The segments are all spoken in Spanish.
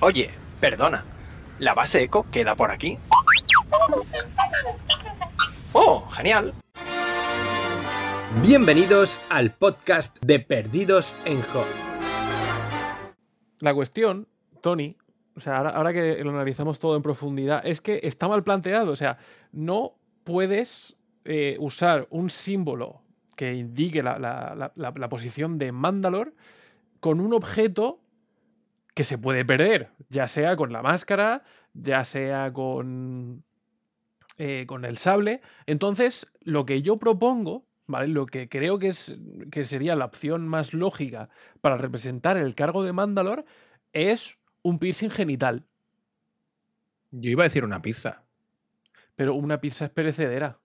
Oye, perdona. ¿La base eco queda por aquí? ¡Oh, genial! Bienvenidos al podcast de Perdidos en Hot. La cuestión, Tony, o sea, ahora, ahora que lo analizamos todo en profundidad, es que está mal planteado. O sea, no puedes eh, usar un símbolo que indique la, la- la- la- la posición de Mandalor con un objeto que se puede perder, ya sea con la máscara, ya sea con, eh, con el sable. Entonces, lo que yo propongo, ¿vale? Lo que creo que, es, que sería la opción más lógica para representar el cargo de Mandalor es un piercing genital. Yo iba a decir una pizza. Pero una pizza es perecedera.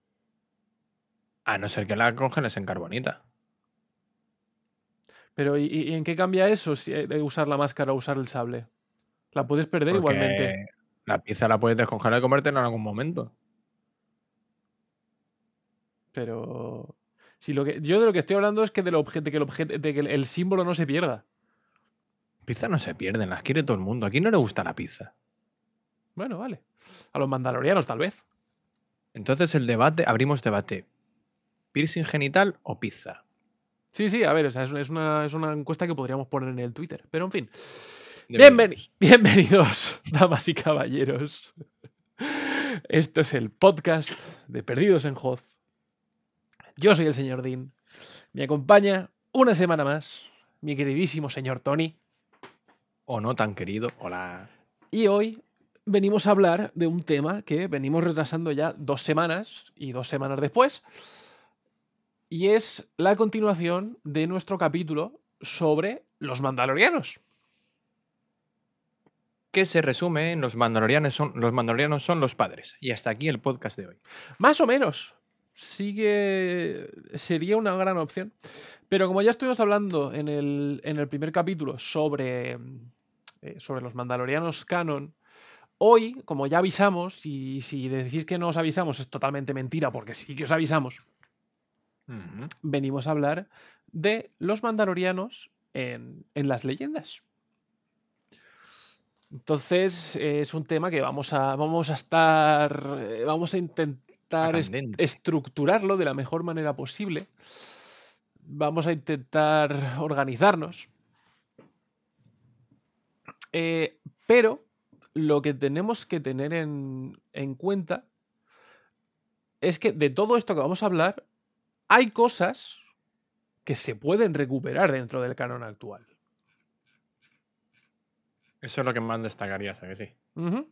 A no ser que la congeles en carbonita. Pero ¿y, y en qué cambia eso si, eh, de usar la máscara o usar el sable? La puedes perder Porque igualmente. La pizza la puedes descongelar y comértela en algún momento. Pero. Si lo que, yo de lo que estoy hablando es que, del obje- de que, el, objeto, de que el, el símbolo no se pierda. Pizza no se pierden, las quiere todo el mundo. ¿A quién no le gusta la pizza? Bueno, vale. A los mandalorianos, tal vez. Entonces el debate, abrimos debate. ¿Piercing genital o pizza? Sí, sí, a ver, o sea, es, una, es una encuesta que podríamos poner en el Twitter. Pero en fin. Bienvenidos, damas y caballeros. Esto es el podcast de Perdidos en Hoz. Yo soy el señor Dean. Me acompaña una semana más mi queridísimo señor Tony. O no tan querido. Hola. Y hoy venimos a hablar de un tema que venimos retrasando ya dos semanas y dos semanas después. Y es la continuación de nuestro capítulo sobre los mandalorianos. Que se resume en los mandalorianos son los mandalorianos son los padres. Y hasta aquí el podcast de hoy. Más o menos. Sí que sería una gran opción. Pero como ya estuvimos hablando en el, en el primer capítulo sobre, eh, sobre los mandalorianos canon, hoy, como ya avisamos, y si decís que no os avisamos es totalmente mentira, porque sí que os avisamos, Venimos a hablar de los mandalorianos en, en las leyendas. Entonces eh, es un tema que vamos a, vamos a estar, eh, vamos a intentar est- estructurarlo de la mejor manera posible. Vamos a intentar organizarnos. Eh, pero lo que tenemos que tener en, en cuenta es que de todo esto que vamos a hablar, hay cosas que se pueden recuperar dentro del canon actual. Eso es lo que más destacaría, ¿sabes? Sí. Ujú.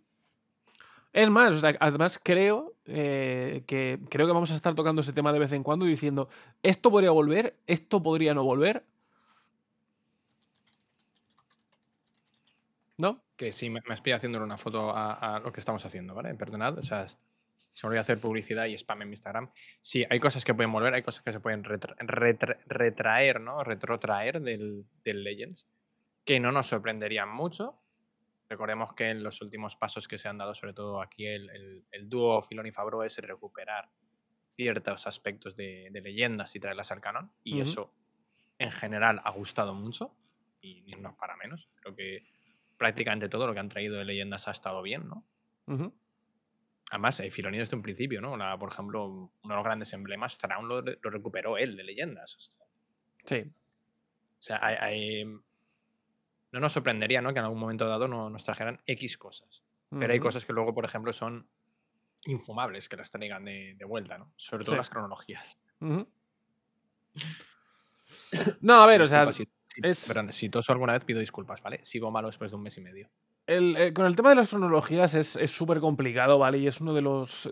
Es más, o sea, además creo, eh, que, creo que vamos a estar tocando ese tema de vez en cuando y diciendo, esto podría volver, esto podría no volver. ¿No? Que sí, me, me estoy haciendo una foto a, a lo que estamos haciendo, ¿vale? Perdonad, o sea, se me olvidó hacer publicidad y spam en mi Instagram. Sí, hay cosas que pueden volver, hay cosas que se pueden retra- retra- retraer, ¿no? Retrotraer del, del Legends, que no nos sorprenderían mucho. Recordemos que en los últimos pasos que se han dado, sobre todo aquí el, el, el dúo Filón y Fabro, es recuperar ciertos aspectos de, de leyendas y traerlas al canon. Y eso, en general, ha gustado mucho. Y no es para menos. Creo que prácticamente todo lo que han traído de leyendas ha estado bien, ¿no? Ujú. Además, hay Filoni desde un principio, ¿no? La- por ejemplo, uno de los grandes emblemas, Traun lo, lo recuperó él de leyendas. O sea, Sí. o sea, hay, hay- no nos sorprendería ¿no? que en algún momento dado no, nos trajeran X cosas. Pero hay cosas que luego, por ejemplo, son infumables que las traigan de, de vuelta, ¿no? Sobre todo Sí. las cronologías. No, a ver, o sea, si, es- perdón, si toso alguna vez pido disculpas, ¿vale? Sigo malo después de un mes y medio. Eh, con el tema de las cronologías es súper complicado, ¿vale? Y es uno de los,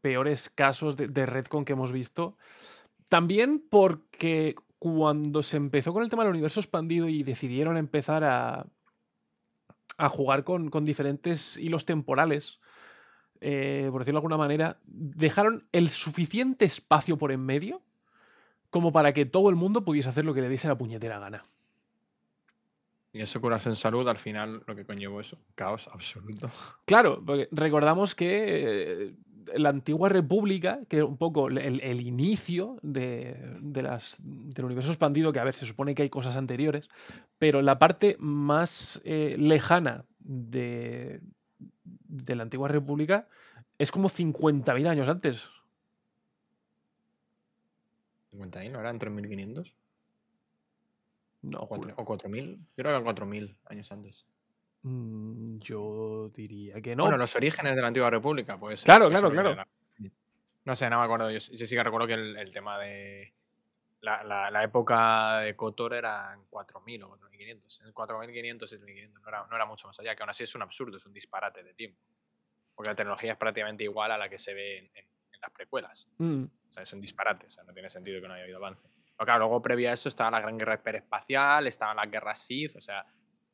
peores casos de, de Redcon que hemos visto. También porque cuando se empezó con el tema del universo expandido y decidieron empezar a, jugar con, con diferentes hilos temporales, eh, por decirlo de alguna manera, dejaron el suficiente espacio por en medio como para que todo el mundo pudiese hacer lo que le diese la puñetera gana. Y eso curarse en salud, al final, lo que conllevó eso, caos absoluto. Claro, porque recordamos que eh, la antigua república, que era un poco el, el inicio de, de las, del universo expandido, que a ver, se supone que hay cosas anteriores, pero la parte más eh, lejana de, de la antigua república es como 50.000 años antes. 50 ahí, ¿no eran 3.500? No, ¿O juro. 4.000? Yo creo que eran 4.000 años antes. Mm, yo diría que no. Bueno, los orígenes de la antigua república, pues. Claro, claro, claro. No sé, no me acuerdo. Yo, sí- yo sí que recuerdo que el, el tema de. La, la- la época de Kotor eran 4.000 o 4.500. 4.500, 7.500. No era, no era mucho más allá, que aún así es un absurdo, es un disparate de tiempo. Porque la tecnología es prácticamente igual a la que se ve en, en- en las precuelas. Mm, O sea, es un disparate, o sea, no tiene sentido que no haya habido avance. Pero claro, luego previa a eso estaba la Gran Guerra Hiperespacial, estaban las guerras Sith, o sea,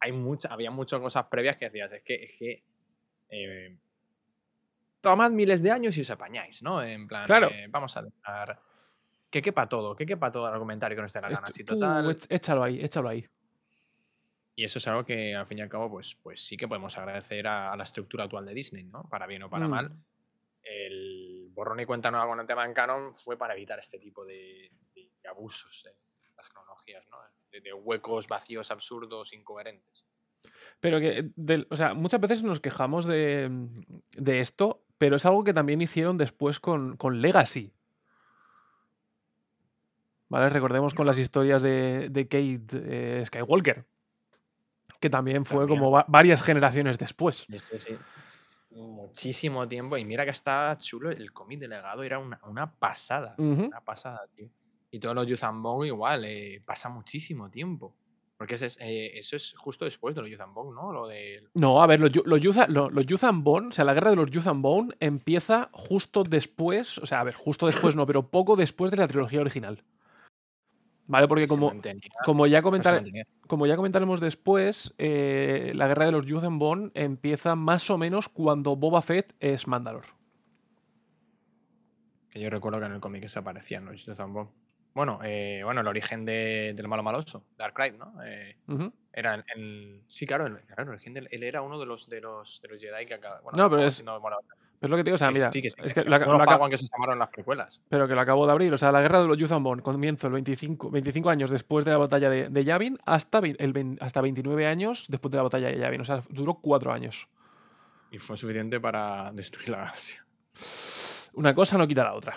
hay mucha, había muchas cosas previas que decías, es que, es que eh, tomad miles de años y os apañáis, ¿no? En plan, Claro. eh, vamos a dejar que quepa todo, que quepa todo el argumentario que nos dé la gana, así total. éch- échalo ahí, échalo ahí. Y eso es algo que al fin y al cabo, pues, pues sí que podemos agradecer a, a la estructura actual de Disney, ¿no? Para bien o para Mm. mal. El borrón y cuenta nueva con el tema en canon fue para evitar este tipo de abusos en las cronologías, ¿no? De, de huecos vacíos, absurdos, incoherentes. Pero que, o sea, muchas veces nos quejamos de, de esto, pero es algo que también hicieron después con, con Legacy. ¿Vale? Recordemos con las historias de, de Kate eh, Skywalker, que también fue También. como va- varias generaciones después. Sí, sí. Muchísimo tiempo. Y mira que está chulo. El cómic de legado era una, una pasada. Una pasada, tío. Y todos los Yuzambong igual. eh, pasa muchísimo tiempo. Porque ese es, eh, eso es justo después de los Yuzambong, ¿no? Lo de No, a ver, los, los, Youth and Bone, o sea, la guerra de los Youth and Bone empieza justo después, o sea, a ver, justo después no, pero poco después de la trilogía original. ¿Vale? Porque como, mantenía- como ya como ya comentaremos después, eh, la guerra de los Youth and Bone empieza más o menos cuando Boba Fett es Mandalor. Que yo recuerdo que en el cómic se aparecían los Yuzambong. Bueno, eh, bueno, el origen de- del malo maloso, Darkrai, ¿no? Eh, Ujú. era el, el- Sí, claro, el, claro, el origen del- él era uno de los, de los, de los Jedi que acaba. Bueno, No, pero es- Es lo que te digo, o sea, mira, sí, que sí, es que que lo, uno aca- de los lo aca- Padawan que se llamaron en las precuelas. pero que lo acabo de abrir. O sea, la guerra de los Bone comienza el 25, 25 años después de la batalla de, de Yavin hasta, el hasta 29 años después de la batalla de Yavin. O sea, duró cuatro años. Y fue suficiente para destruir la galaxia. Una cosa no quita la otra.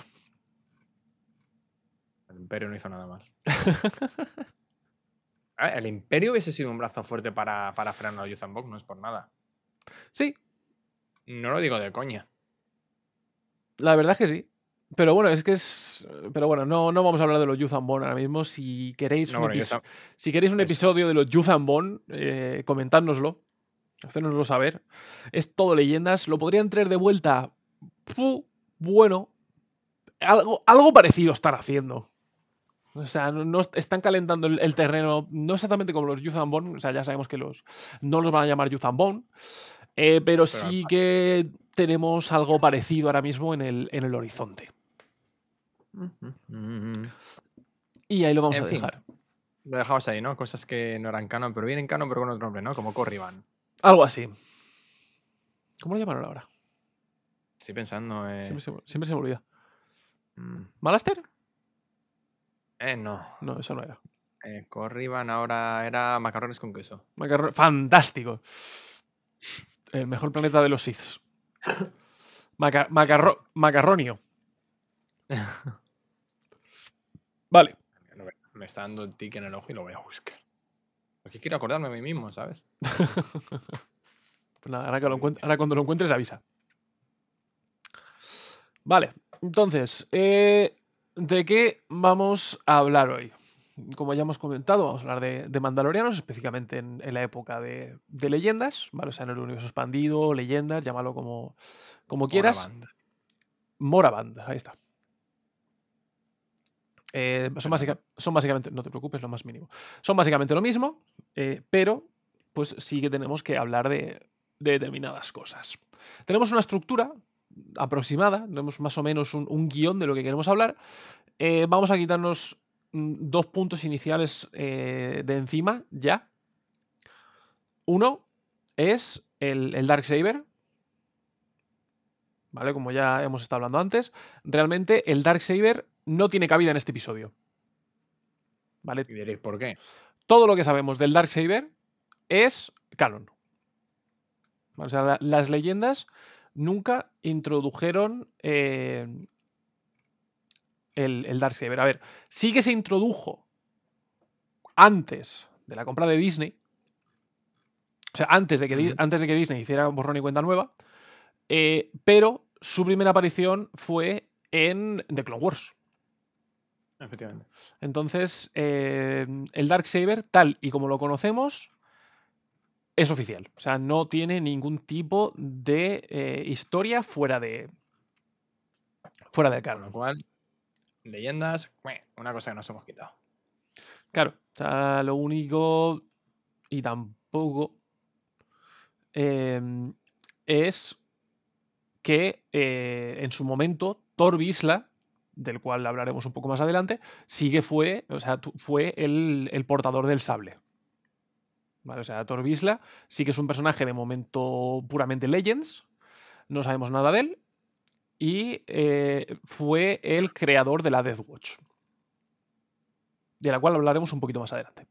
El Imperio no hizo nada mal. Ver, el Imperio hubiese sido un brazo fuerte para, para frenar a Yuzambong, no es por nada. Sí, No lo digo de coña. la verdad es que sí. Pero bueno, es que es. Pero bueno, no, no vamos a hablar de los Youth and Bone ahora mismo. Si queréis No, un, bueno, si queréis un episodio de los Youth and Bone, eh, comentádnoslo. Hacérnoslo saber. Es todo leyendas. Lo podrían traer de vuelta. Bueno. Algo, algo parecido están haciendo. O sea, no, no est- están calentando el, el terreno, no exactamente como los Youth and Bone. O sea, ya sabemos que los no los van a llamar Youth and Bone. eh, pero sí al- que tenemos algo parecido ahora mismo en el, en el horizonte. Y ahí lo vamos En a fin. dejar. Lo dejamos ahí, ¿no? Cosas que no eran canon, pero vienen canon, pero con otro nombre, ¿no? Como Corriban. Algo así. ¿Cómo lo llamaron ahora? Estoy pensando. Eh, Siempre, se, siempre se me olvida. mm, ¿Malaster? Eh, no. No, eso no era. Eh, Corriban ahora era macarrones con queso. Macarro- Fantástico. El mejor planeta de los Siths. Maca- macarro- macarronio. Vale. Me- está dando el tic en el ojo y lo voy a buscar. Porque quiero acordarme a mí mismo, ¿sabes? Pues nada, ahora, que lo ahora cuando lo encuentres avisa. Vale, entonces, eh, ¿de qué vamos a hablar hoy? Como ya hemos comentado, vamos a hablar de, de Mandalorianos, específicamente en, en la época de, de leyendas, ¿vale? O sea, en el universo expandido, leyendas, llámalo como, como quieras. Moraband. Moraband, ahí está. Eh, son, básica- son básicamente, no te preocupes, lo más mínimo. Son básicamente lo mismo, eh, pero pues sí que tenemos que hablar de, de determinadas cosas. Tenemos una estructura aproximada, tenemos más o menos un, un guion de lo que queremos hablar. Eh, vamos a quitarnos mm, dos puntos iniciales eh, de encima ya. Uno es el, el Darksaber, ¿vale? Como ya hemos estado hablando antes, realmente el Darksaber no tiene cabida en este episodio. ¿Vale? Y diréis, ¿por qué? Todo lo que sabemos del Darksaber es canon. O sea, la- las leyendas nunca introdujeron eh, el, el Darksaber. A ver, sí que se introdujo antes de la compra de Disney. O sea, antes de que, antes de que Disney hiciera borrón y cuenta nueva. eh, pero su primera aparición fue en The Clone Wars. Efectivamente. Entonces, eh, el Darksaber, tal y como lo conocemos, es oficial. O sea, no tiene ningún tipo de eh, historia fuera de. fuera del Con lo canon. cual, leyendas, una cosa que nos hemos quitado. Claro. O sea, lo único. Y tampoco. em, es que eh, en su momento Thor Bisla, del cual hablaremos un poco más adelante, sí que fue, o sea, fue el, el portador del sable. O sea, Thor sí que es un personaje de momento puramente Legends, no sabemos nada de él, y eh, fue el creador de la Death Watch, de la cual hablaremos un poquito más adelante.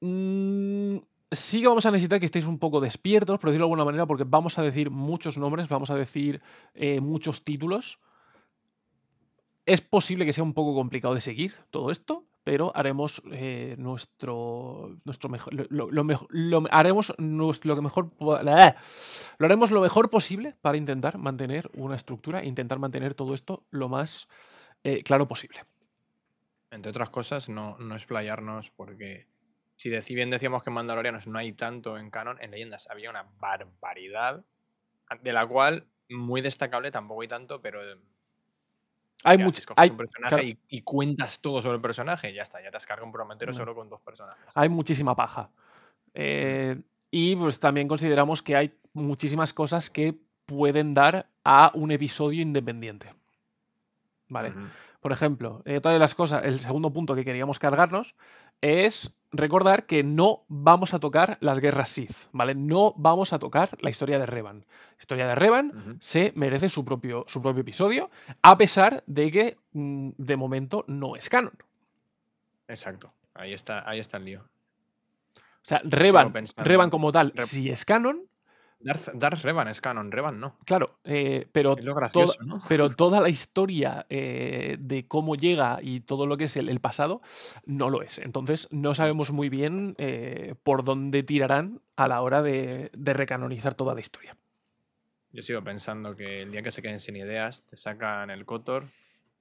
Mm, sí que vamos a necesitar que estéis un poco despiertos, por decirlo de alguna manera, porque vamos a decir muchos nombres, vamos a decir eh, muchos títulos. Es posible que sea un poco complicado de seguir todo esto, pero haremos eh, nuestro, nuestro mejor, lo, haremos nuestro, lo que mejor, ¡Ah! lo haremos lo mejor posible para intentar mantener una estructura, intentar mantener todo esto lo más eh, claro posible. Entre otras cosas, no, no explayarnos porque si bien decíamos que en Mandalorianos no hay tanto en canon, en leyendas había una barbaridad, de la cual muy destacable tampoco hay tanto, pero eh, Hay ¿qué much- haces? Coges hay- un personaje claro. y, y cuentas todo sobre el personaje, y ya está, ya te has cargado un programa entero No. solo con dos personajes. hay muchísima paja. Eh, y pues también consideramos que hay muchísimas cosas que pueden dar a un episodio independiente. ¿Vale? Por ejemplo, eh, otra de las cosas, el segundo punto que queríamos cargarnos es recordar que no vamos a tocar las guerras Sith, ¿vale? No vamos a tocar la historia de Revan. La historia de Revan se merece su propio, su propio episodio, a pesar de que mm, de momento no es canon. Exacto, ahí está, ahí está el lío. O sea, Revan, Revan como tal, Re- si es canon, Darth, Darth Revan es canon, Revan no. Claro, eh, pero, toda, pero toda la historia eh, de cómo llega y todo lo que es el, el pasado no lo es. Entonces no sabemos muy bien eh, por dónde tirarán a la hora de, de recanonizar toda la historia. Yo sigo pensando que el día que se queden sin ideas, te sacan el Kotor.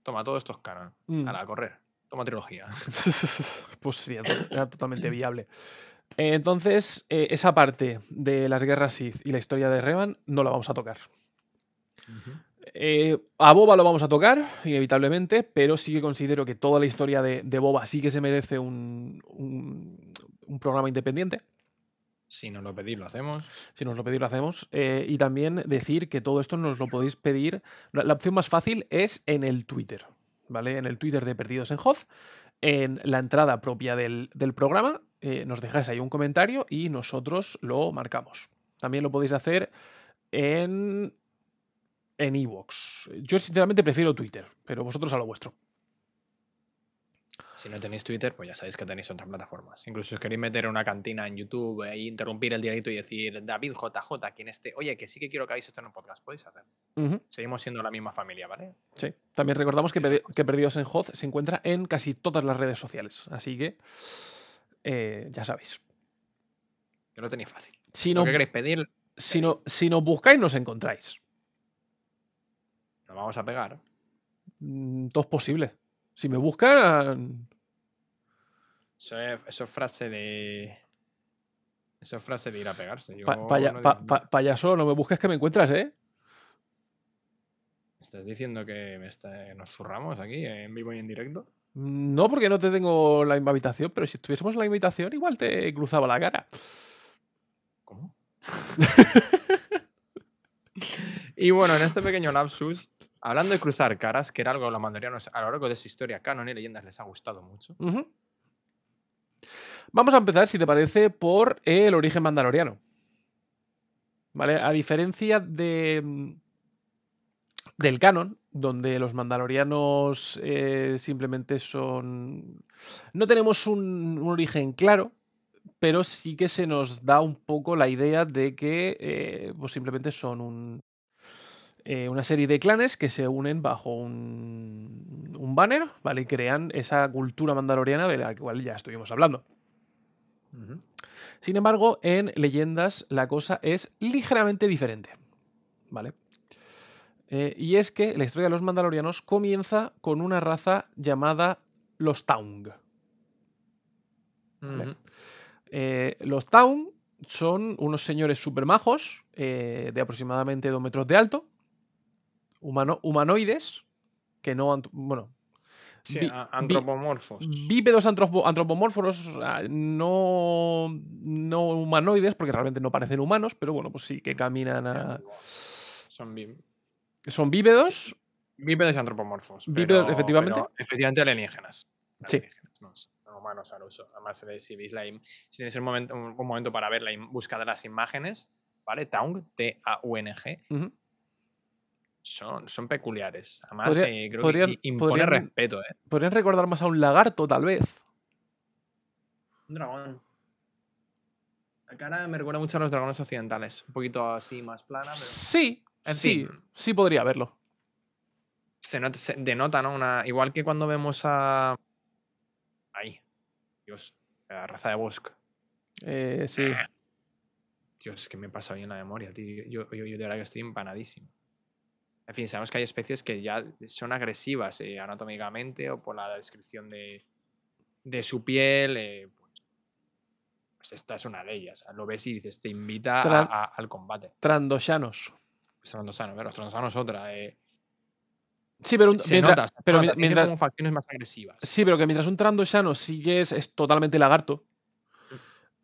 Toma, todo esto es canon. Mm. A la correr. Toma trilogía. pues sería era totalmente viable. Entonces, eh, esa parte de las guerras Sith y la historia de Revan no la vamos a tocar. Eh, a Boba lo vamos a tocar, inevitablemente, pero sí que considero que toda la historia de, de Boba sí que se merece un, un- un programa independiente. Si nos lo pedís, lo hacemos. Si nos lo pedís, lo hacemos. Eh, y también decir que todo esto nos lo podéis pedir. La, la opción más fácil es en el Twitter, ¿vale? En el Twitter de Perdidos en Hoz, en la entrada propia del, del programa, eh, nos dejáis ahí un comentario y nosotros lo marcamos. También lo podéis hacer en en Evox. Yo sinceramente prefiero Twitter, pero vosotros a lo vuestro. Si no tenéis Twitter, pues ya sabéis que tenéis otras plataformas. Incluso si os queréis meter en una cantina en YouTube e interrumpir el directo y decir, David JJ, quien esté, oye, que sí que quiero que hagáis esto en un podcast, podéis hacer. Seguimos siendo la misma familia, ¿vale? Sí. También recordamos que Perdidos en Hoz se encuentra en casi todas las redes sociales. Así que eh, ya sabéis. Que lo tenéis fácil. Si no, que queréis pedir, si, no, si nos buscáis, nos encontráis. nos vamos a pegar. Mm, Todo es posible. Si me buscan. Eso es, eso es frase de. Eso es frase de ir a pegarse. Yo pa- paya- no pa- digo- pa- payaso, no me busques que me encuentras, ¿eh? ¿Me ¿Estás diciendo que me está- nos zurramos aquí en vivo y en directo? No, porque no te tengo la misma habitación, pero si estuviésemos en la invitación, igual te cruzaba la cara. ¿Cómo? y bueno, en este pequeño lapsus, hablando de cruzar caras, que era algo que a los mandalorianos a lo largo de su historia canon y leyendas les ha gustado mucho. Vamos a empezar, si te parece, por el origen mandaloriano. ¿Vale? A diferencia de, mm, del canon, donde los mandalorianos eh, simplemente son... No tenemos un, un origen claro, pero sí que se nos da un poco la idea de que eh, pues simplemente son un, eh, una serie de clanes que se unen bajo un, un banner, ¿vale? Y crean esa cultura mandaloriana de la cual ya estuvimos hablando. Sin embargo, en leyendas la cosa es ligeramente diferente. ¿Vale? Eh, y es que la historia de los mandalorianos comienza con una raza llamada los Taung. Vale. Eh, los Taung son unos señores super majos, eh, de aproximadamente 2 metros de alto, humano- humanoides, que no. Bueno. Sí, bi- a- bi- antropomorfos. Bípedos antropo- antropomórforos, o sea, no, no humanoides, porque realmente no parecen humanos, pero bueno, pues sí que caminan a. Son Son bípedos, bípedos y antropomorfos. Bípedos, pero- efectivamente. pero efectivamente alienígenas. Sí. Alienígenas, No, son humanos al uso. Además, eh, si veis la si tenéis un momento, un, un momento para ver la búsqueda de las imágenes, ¿vale? Taung, T-A-U-N-G, son, son peculiares. Además, Podría- eh, creo podrían- que impone podrían- respeto, ¿eh? podrían recordar más a un lagarto, tal vez. Un dragón. La cara me recuerda mucho a los dragones occidentales. Un poquito así más plana, pero Sí, En sí, fin. sí podría haberlo. se, nota, se denota, ¿no? Una, igual que cuando vemos a. Ahí. Dios. La raza de Bosque. Eh, sí. Dios, que me pasa bien la memoria, tío. Yo, yo, yo de verdad que estoy empanadísimo. En fin, sabemos que hay especies que ya son agresivas eh, anatómicamente o por la descripción de, de su piel. eh, pues, pues esta es una de ellas. Lo ves y dices, te invita a- Tran- a- al combate. Trandoshanos. Pues Trondosano, pero Trondosano es otra. eh, Sí, pero, un- se mientras- nota, pero nota, mientras, como facciones más agresivas. Sí, pero que mientras un Trandoshano sí que es, totalmente lagarto,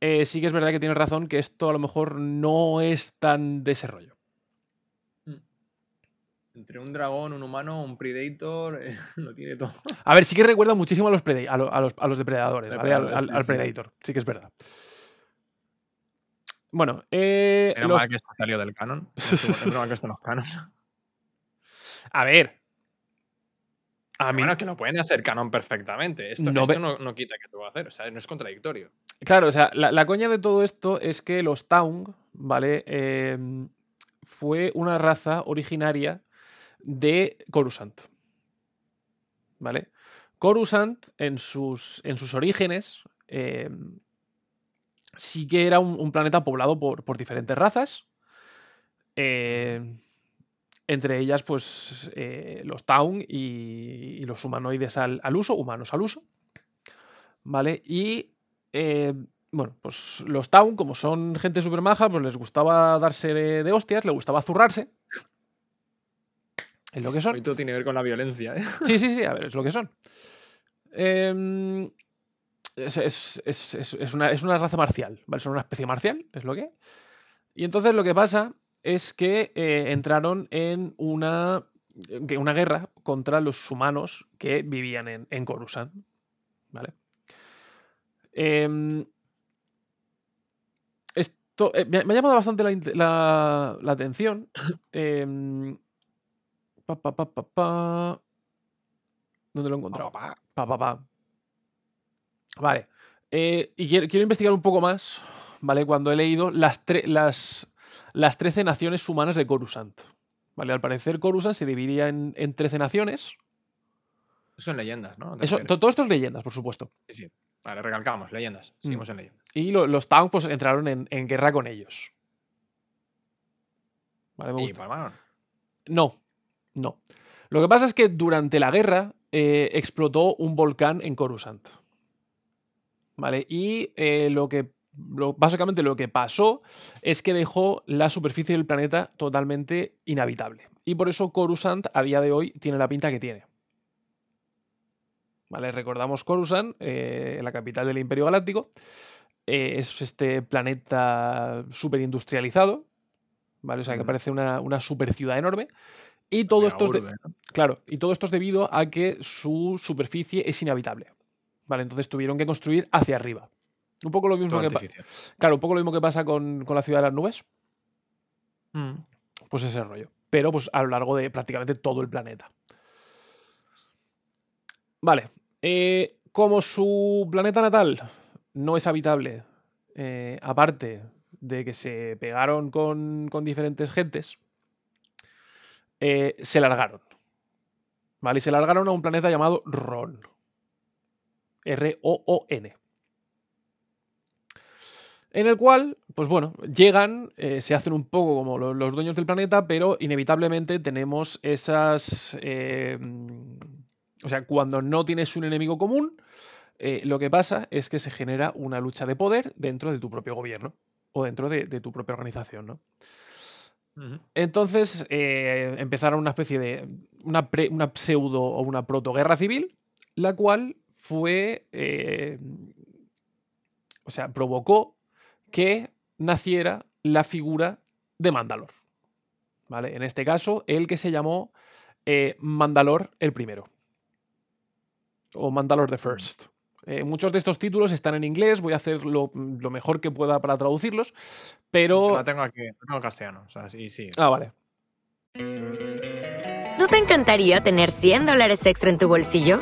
eh, sí que es verdad que tienes razón que esto a lo mejor no es tan de ese rollo. Entre un dragón, un humano, un predator, eh, lo tiene todo. A ver, sí que recuerda muchísimo a los, a lo- a los, a los depredadores, ¿vale? Al, Depredadores, al- al. Predator, sí que es verdad. Bueno, eh, Menos los- mal que esto salió del canon. Mal que esto no es canon. a ver. A mí, Bueno, que lo pueden hacer canon perfectamente. Esto, No esto ve- no, no quita que te va a hacer. O sea, no es contradictorio. Claro, o sea, la, la coña de todo esto es que los Taung, ¿vale? Em, fue una raza originaria de Coruscant. ¿Vale? Coruscant, en sus, en sus orígenes, em, sí que era un, un planeta poblado por, por diferentes razas. em, entre ellas, pues, eh, los Taung y, y los humanoides al, al uso, humanos al uso. ¿Vale? Y eh, bueno, pues los Town, como son gente súper maja, pues les gustaba darse de, de hostias, les gustaba zurrarse. Es lo que son. todo tiene que ver con la violencia. ¿eh? Sí, sí, sí, a ver, es lo que son. Em, es, es- es- es- una, es una raza marcial, ¿vale? Son una especie marcial, es lo que. Y entonces lo que pasa es que eh, entraron en una, una guerra contra los humanos que vivían en, en Coruscant. ¿Vale? Em, esto eh, me, ha- me ha llamado bastante la, la- la atención. Em, pa, pa, pa, pa, pa. ¿Dónde lo he encontrado? Pa, pa, pa. Vale. Eh, y quiero, quiero investigar un poco más, ¿vale? Cuando he leído las, tre- las, las 13 naciones humanas de Coruscant. ¿Vale? Al parecer, Coruscant se dividía en, en 13 naciones. Eso en leyendas, ¿no? ¿Te Eso, todo esto es leyendas, por supuesto. Sí, sí. Vale, recalcamos, leyendas. Seguimos en leyendas. Y lo- los Tau pues, entraron en, en guerra con ellos. Vale, me Y gusta. palmaron. No, no. Lo que pasa es que durante la guerra eh, explotó un volcán en Coruscant. ¿Vale? Y eh, lo que. lo- básicamente lo que pasó es que dejó la superficie del planeta totalmente inhabitable. Y por eso Coruscant a día de hoy tiene la pinta que tiene. ¿Vale? Recordamos Coruscant, eh, la capital del Imperio Galáctico. Eh, es este planeta súper industrializado. ¿Vale? O sea, que parece una, una super ciudad enorme. Y todo esto. Claro, y todo esto es debido a que su superficie es inhabitable. Vale, entonces tuvieron que construir hacia arriba. Un poco lo mismo Todo que claro, un poco lo mismo que pasa con, con la ciudad de las nubes, Mm. pues ese rollo. Pero pues a lo largo de prácticamente todo el planeta. Vale. eh, como su planeta natal no es habitable, eh, aparte de que se pegaron con, con diferentes gentes, eh, se largaron. ¿Vale? Y se largaron a un planeta llamado Ron. R-O-O-N. En el cual, pues bueno, llegan, eh, se hacen un poco como lo- los, dueños del planeta, pero inevitablemente tenemos esas... eh, o sea, cuando no tienes un enemigo común, eh, lo que pasa es que se genera una lucha de poder dentro de tu propio gobierno o dentro de, de tu propia organización, ¿no? Entonces eh, empezaron una especie de. Una, pre- una pseudo o una protoguerra civil, la cual fue. eh, o sea, provocó que naciera la figura de Mandalor. ¿Vale? En este caso, el que se llamó eh, Mandalor el primero. O Mandalor the First. Eh, muchos de estos títulos están en inglés, voy a hacer lo, lo mejor que pueda para traducirlos, pero. La tengo aquí, la tengo en castellano. O sea, sí, sí. Ah, vale. ¿No te encantaría tener 100 dólares extra en tu bolsillo?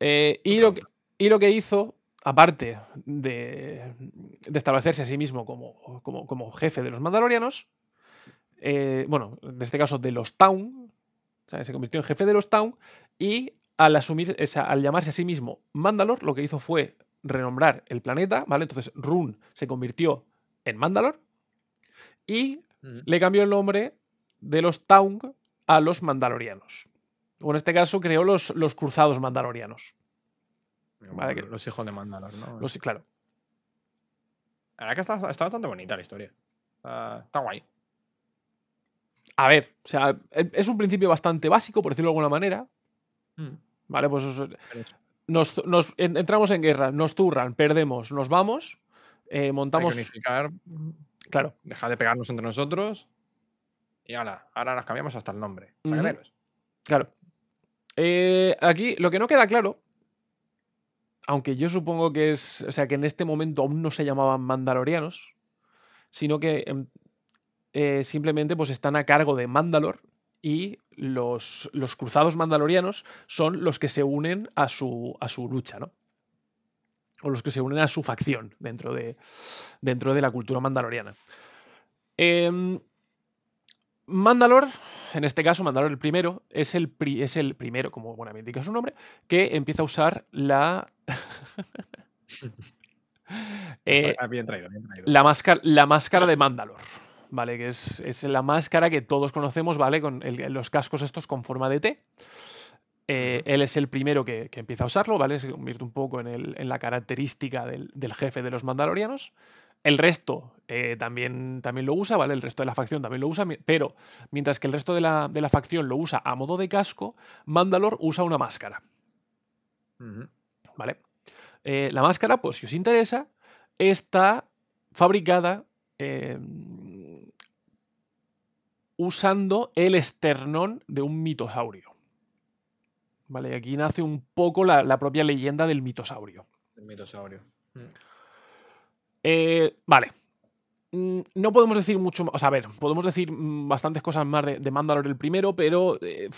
Eh, y, lo que, y lo que hizo, aparte de, de establecerse a sí mismo como, como, como jefe de los Mandalorianos, eh, bueno, en este caso de los Town, o sea, se convirtió en jefe de los Town y al asumir, o sea, al llamarse a sí mismo Mandalor, lo que hizo fue renombrar el planeta, ¿vale? Entonces Rune se convirtió en Mandalor y le cambió el nombre de los Taung a los Mandalorianos. O en este caso creó los, los cruzados mandalorianos. Vale, que- Los hijos de Mandalor, ¿no? Los- claro. La verdad que está, está bastante bonita la historia. Está, está guay. A ver, o sea, e- es un principio bastante básico, por decirlo de alguna manera. Mm. ¿Vale? Pues nos, nos- en- entramos en guerra, nos turran, perdemos, nos vamos, eh, hay que montamos. unificar, Claro. dejar de pegarnos entre nosotros. Y ahora, ahora nos cambiamos hasta el nombre. Ujú. Sangreros. Claro. Eh, aquí lo que no queda claro, aunque yo supongo que es, o sea, que en este momento aún no se llamaban mandalorianos, sino que em, eh, simplemente pues están a cargo de Mandalor y los, los cruzados mandalorianos son los que se unen a su, a su lucha, ¿no? O los que se unen a su facción dentro de, dentro de la cultura mandaloriana. Em, Mandalor, en este caso, Mandalor el primero, es el, pri- es el primero, como buenamente indica su nombre, que empieza a usar la. Eh, Ah, bien traído, bien traído. la, máscara, la máscara de Mandalor, ¿vale? Que es, es la máscara que todos conocemos, ¿vale? Con el- los cascos estos con forma de T. Eh, él es el primero que, que empieza a usarlo, ¿vale? Se convierte un poco en, el- en la característica del, del jefe de los mandalorianos. El resto eh, también, también lo usa, ¿vale? El resto de la facción también lo usa, pero mientras que el resto de la, de la facción lo usa a modo de casco, Mandalor usa una máscara. ¿vale? Eh, la máscara, pues si os interesa, está fabricada eh, usando el esternón de un mitosaurio. Vale, aquí nace un poco la, la propia leyenda del mitosaurio. El mitosaurio. Mm. Eh, vale. Mm, No podemos decir mucho más. O sea, a ver, podemos decir mm, bastantes cosas más de, de Mandalor el primero, pero. eh,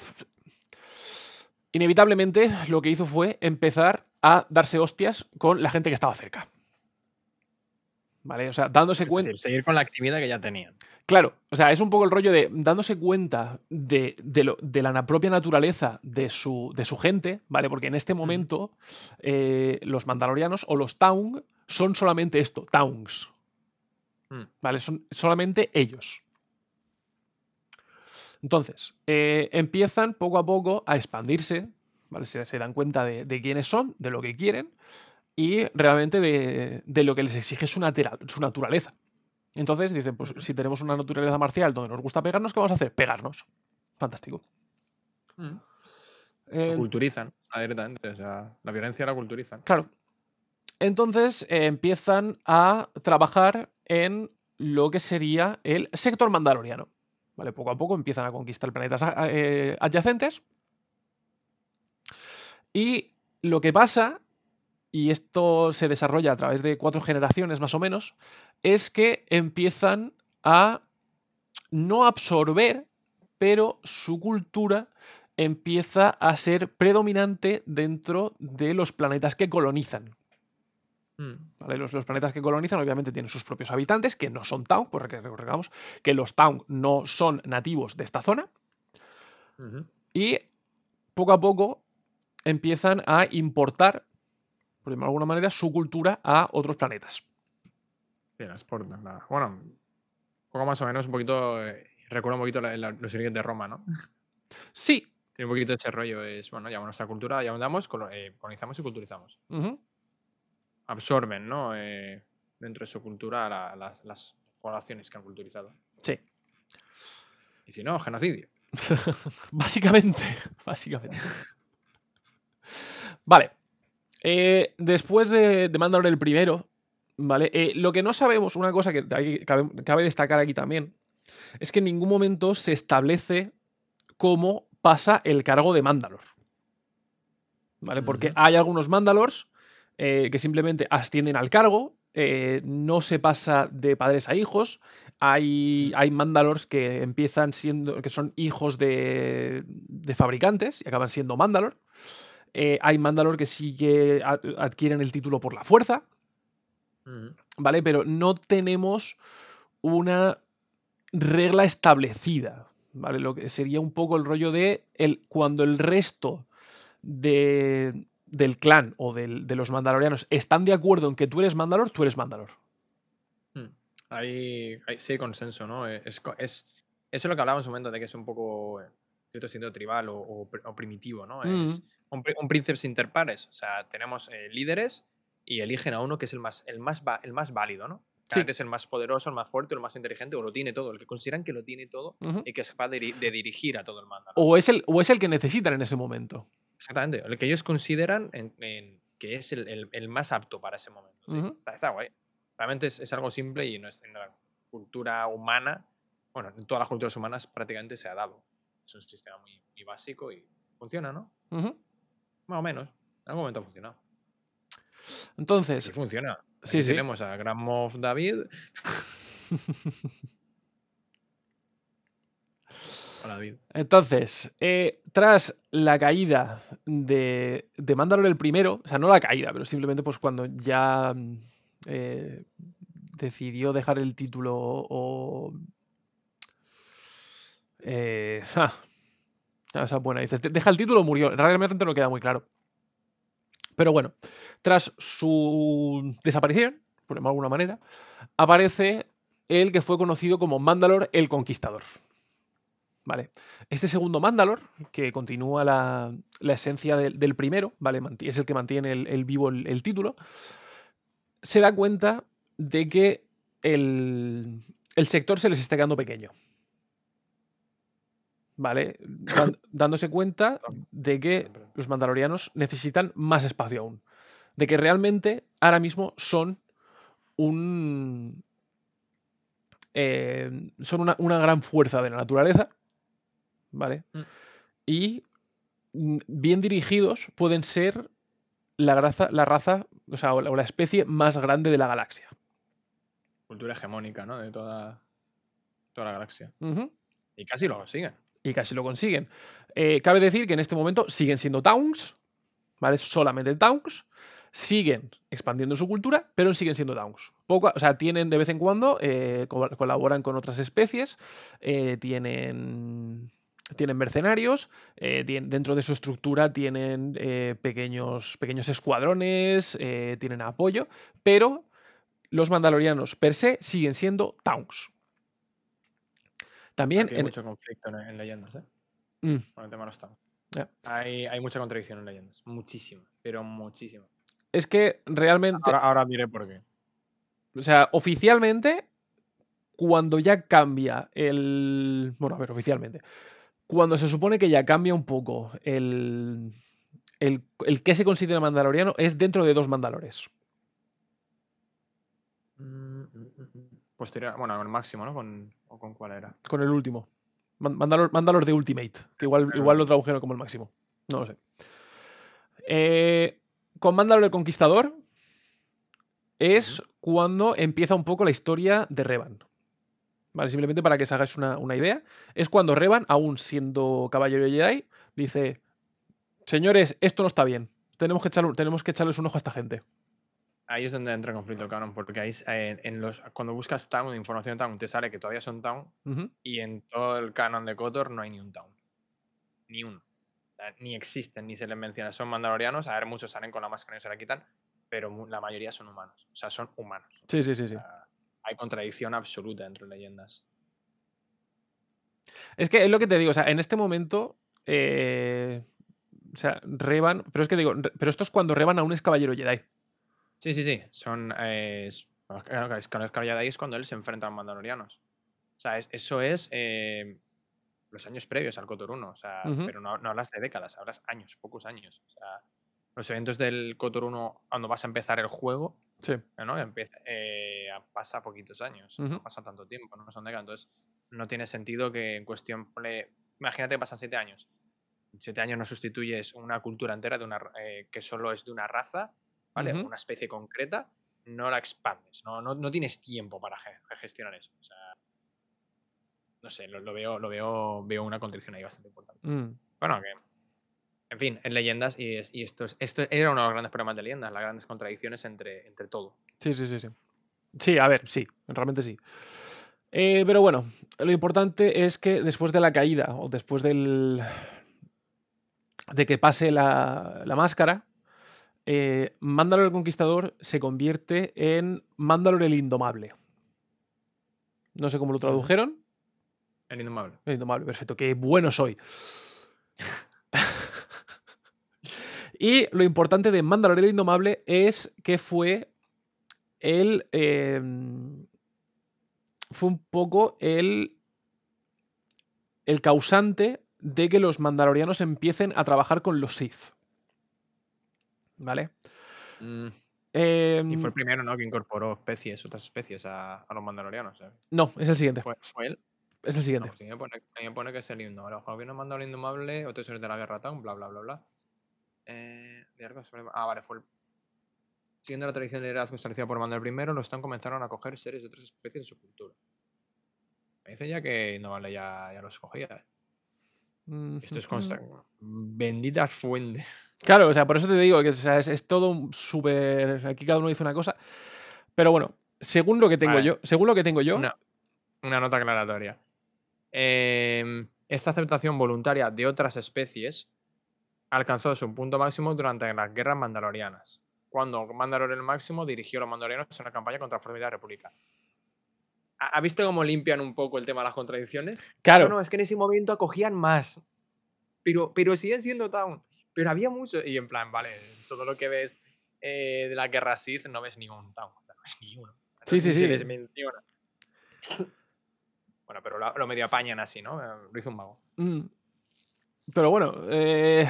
inevitablemente lo que hizo fue empezar a darse hostias con la gente que estaba cerca. ¿Vale? O sea, dándose cuenta. decir, seguir con la actividad que ya tenían. Claro, o sea, es un poco el rollo de dándose cuenta de, de lo- de la propia naturaleza de su, de su gente, ¿vale? Porque en este momento eh, los mandalorianos o los Taung son solamente esto, Taungs, Mm. ¿vale? Son solamente ellos. Entonces, eh, empiezan poco a poco a expandirse, ¿vale? Se, se dan cuenta de, de quiénes son, de lo que quieren y realmente de, de lo que les exige su, natera- su naturaleza. Entonces dicen, pues si tenemos una naturaleza marcial donde nos gusta pegarnos, ¿qué vamos a hacer? Pegarnos. Fantástico. Mm. Eh, Lo culturizan directamente. O sea, la violencia la culturizan. Claro. Entonces eh, empiezan a trabajar en lo que sería el sector mandaloriano. ¿Vale? Poco a poco empiezan a conquistar planetas eh, adyacentes. Y lo que pasa, y esto se desarrolla a través de cuatro generaciones más o menos, es que empiezan a no absorber, pero su cultura empieza a ser predominante dentro de los planetas que colonizan. Mm. ¿vale? Los, los planetas que colonizan obviamente tienen sus propios habitantes, que no son Taung, porque recordamos que los Taung no son nativos de esta zona, y poco a poco empiezan a importar, por de alguna manera, su cultura a otros planetas. Bien, exportan, nada. Bueno, un poco más o menos, un poquito. eh, recuerda un poquito la- la- los de Roma, ¿no? Sí. Tiene un poquito ese rollo. Es, bueno, ya nuestra cultura, ya andamos, eh, colonizamos y culturizamos. ujú, Absorben, ¿no? Eh, dentro de su cultura la- las, las poblaciones que han culturizado. Sí. Y si no, genocidio. Básicamente. Básicamente. Vale. Eh, después de, de Mandalor el primero, ¿vale? Eh, lo que no sabemos, una cosa que hay- cabe, cabe destacar aquí también, es que en ningún momento se establece cómo pasa el cargo de Mandalor. ¿Vale? Porque hay algunos Mandalors eh, que simplemente ascienden al cargo, eh, no se pasa de padres a hijos. Hay, hay Mandalors que empiezan siendo, que son hijos de, de fabricantes y acaban siendo Mandalor. Eh, hay Mandalor que sí que adquieren el título por la fuerza. ¿vale? Pero no tenemos una regla establecida, ¿vale? Lo que sería un poco el rollo de el, cuando el resto de, del clan o del- de los mandalorianos están de acuerdo en que tú eres Mandalor, tú eres Mandalor. Mm. Hay, hay- sí hay consenso, ¿no? Eh, Es, es, eso es lo que hablábamos un momento de que es un poco, eh, cierto sentido, tribal o, o pr- o primitivo, ¿no? Es un, pri- un príncipe inter pares. O sea, tenemos eh, líderes y eligen a uno que es el más, el más, va- el más válido, ¿no? Sí. Que es el más poderoso, el más fuerte, el más inteligente, o lo tiene todo, el que consideran que lo tiene todo y que es capaz de, diri- de dirigir a todo el mando. ¿no? O es, el, o es el que necesitan en ese momento. Exactamente, el que ellos consideran en- en que es el, el- el más apto para ese momento. sí. Está, está guay. Realmente es, es algo simple y no es, en la cultura humana, bueno, en todas las culturas humanas prácticamente se ha dado. Es un sistema muy, muy básico y funciona, ¿no? Más o menos. En algún momento ha funcionado. Entonces, Sí funciona. Sí, Aquí sí. Tenemos a Grand Moff David. Entonces, eh, tras la caída de, de Mandalor el primero, o sea, no la caída, pero simplemente pues cuando ya mm, eh, decidió dejar el título o... Eh, esa es buena, dices, "De- deja el título o murió. Realmente no queda muy claro. Pero bueno, tras su desaparición, por alguna manera, aparece el que fue conocido como Mandalor el Conquistador. ¿Vale? Este segundo Mandalor, que continúa la, esencia del, primero, ¿vale? Es el que mantiene el, vivo el, título, se da cuenta de que el, sector se les está quedando pequeño. ¿Vale? dándose cuenta de que los mandalorianos necesitan más espacio aún. De que realmente ahora mismo son un. Eh, son una, una, gran fuerza de la naturaleza ¿vale? Mm. Y mm, bien dirigidos pueden ser la raza, la raza o sea, o la, especie más grande de la galaxia. Cultura hegemónica, ¿no? De toda, toda la galaxia. Y casi lo consiguen. Y casi lo consiguen. Eh, cabe decir que en este momento siguen siendo towns, ¿vale? Solamente towns. Siguen expandiendo su cultura, pero siguen siendo towns. Poco, o sea, tienen de vez en cuando, eh, colaboran con otras especies, eh, tienen tienen mercenarios, eh, dentro de su estructura tienen eh, pequeños, pequeños escuadrones, eh, tienen apoyo, pero los mandalorianos per se siguen siendo towns. También... hay mucho conflicto en, leyendas, ¿eh? Mm. Con el tema de los towns. Hay, mucha contradicción en leyendas, muchísima, pero muchísima. Es que realmente... Ahora, ahora diré por qué. O sea, oficialmente, cuando ya cambia el... Bueno, a ver, oficialmente cuando se supone que ya cambia un poco el, el, que se considera mandaloriano es dentro de dos mandalores. Pues bueno, el máximo, ¿no? Con, ¿O con cuál era? Con el último. Mandalor, de Ultimate, que igual, igual lo tradujeron como el máximo. No lo sé. Eh, con Mandalor el Conquistador es cuando empieza un poco la historia de Revan. Simplemente para que os hagáis una, idea. Es cuando Revan, aún siendo caballero Jedi, dice: Señores, esto no está bien. Tenemos que, tenemos que echarles un ojo a esta gente. Ahí es donde entra el conflicto, cabrón, porque ahí, eh, en los, cuando buscas Town, información de Town, te sale que todavía son Town, y en todo el canon de Kotor no hay ni un Town. Ni uno. ni existen, ni se les menciona. Son mandalorianos, a ver, muchos salen con la máscara y se la quitan, pero la mayoría son humanos. O sea, son humanos. Sí, sí, sí, sí hay contradicción absoluta entre leyendas. Es que es lo que te digo, o sea, en este momento. Eh, o sea, Revan. Pero es que digo, pero esto es cuando Revan aún es caballero Jedi. Sí, sí, sí. Son. Eh, es, caballero Jedi es cuando él se enfrenta a los mandalorianos. O sea, eso es. Eh, los años previos al Cotor 1. O sea, pero no, no, hablas de décadas, hablas años, pocos años. O sea, los eventos del Cotor 1, cuando vas a empezar el juego, Sí. ¿no? Empieza, eh, pasa poquitos años, no pasa tanto tiempo, no son décadas. Entonces, no tiene sentido que en cuestión. Imagínate que pasan siete años. Siete años no sustituyes una cultura entera de una, eh, que solo es de una raza, ¿vale? Una especie concreta, no la expandes, no, no, tienes tiempo para gestionar eso. O sea, no sé, lo, veo, lo veo, veo una contradicción ahí bastante importante. Mm. Bueno, que en fin, en leyendas, y, esto, es, esto era uno de los grandes problemas de leyendas, las grandes contradicciones entre, entre todo. Sí, sí, sí, sí. Sí, a ver, sí, realmente sí. Eh, pero bueno, lo importante es que después de la caída o después del. de que pase la, máscara, eh, Mandalor el Conquistador se convierte en Mandalor el Indomable. No sé cómo lo tradujeron. El Indomable. El Indomable, perfecto. Qué bueno soy. Y lo importante de Mandalorian Indomable es que fue el. Em, fue un poco el. el causante de que los mandalorianos empiecen a trabajar con los Sith. ¿Vale? Mm. Em, y fue el primero, ¿no? Que incorporó especies, otras especies a, los mandalorianos. No, es el siguiente. ¿Fue, él? Es el siguiente. mí me pone, que es el indomable. Ojo, viene Mandalorian Indomable, otros de la Guerra Town, bla, bla, bla, bla. Eh, ah, vale, fue el... Siguiendo la tradición de liderazgo establecida por Manuel I, los están comenzaron a coger series de otras especies en su cultura. Me dice ya que no vale, ya, ya los escogía. ¿eh? Esto es constante. Benditas fuentes. Claro, o sea, por eso te digo que es, todo súper. Aquí cada uno dice una cosa. Pero bueno, según lo que tengo yo. Según lo que tengo yo. Una, nota aclaratoria. Em, esta aceptación voluntaria de otras especies alcanzó su punto máximo durante las guerras mandalorianas, cuando Mandalorian máximo dirigió a los mandalorianos en una campaña contra la Formidable República. ¿Ha visto cómo limpian un poco el tema de las contradicciones? Claro. No, no, es que en ese momento acogían más. Pero, pero siguen siendo Town. Pero había mucho. Y en plan, vale, todo lo que ves eh, de la guerra Sith no ves ni un Town. O sea, no ves ni uno. O sea, Sí, sí, ni se sí. les menciona. Bueno, pero lo, lo medio apañan así, ¿no? Eh, Lo hizo un mago. Mm. Pero bueno, eh,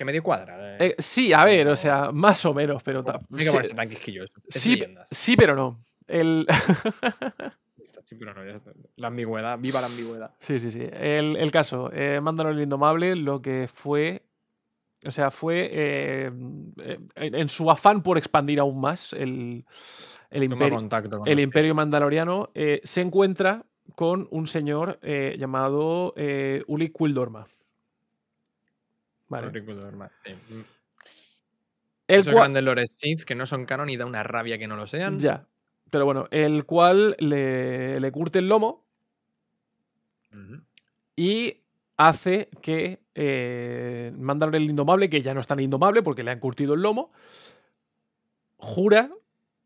Que medio cuadra. eh. eh, sí, a ver, o sea, más o menos, pero... hay que sí, ponerse tan sí, pero no. El, Sí, pero no. La ambigüedad, viva la ambigüedad. Sí, sí, sí. El, el caso, eh, Mandalorian Indomable, lo que fue. O sea, fue. eh, en, en su afán por expandir aún más el, el imperio, contacto el imperio mandaloriano, eh, se encuentra con un señor llamado Uli Quildorma. Vale. Mm, El Esos grandes Sith que no son canon y da una rabia que no lo sean. Ya. Pero bueno, el cual le, le curte el lomo y hace que eh, Mandalorian el Indomable, que ya no es tan indomable porque le han curtido el lomo, jura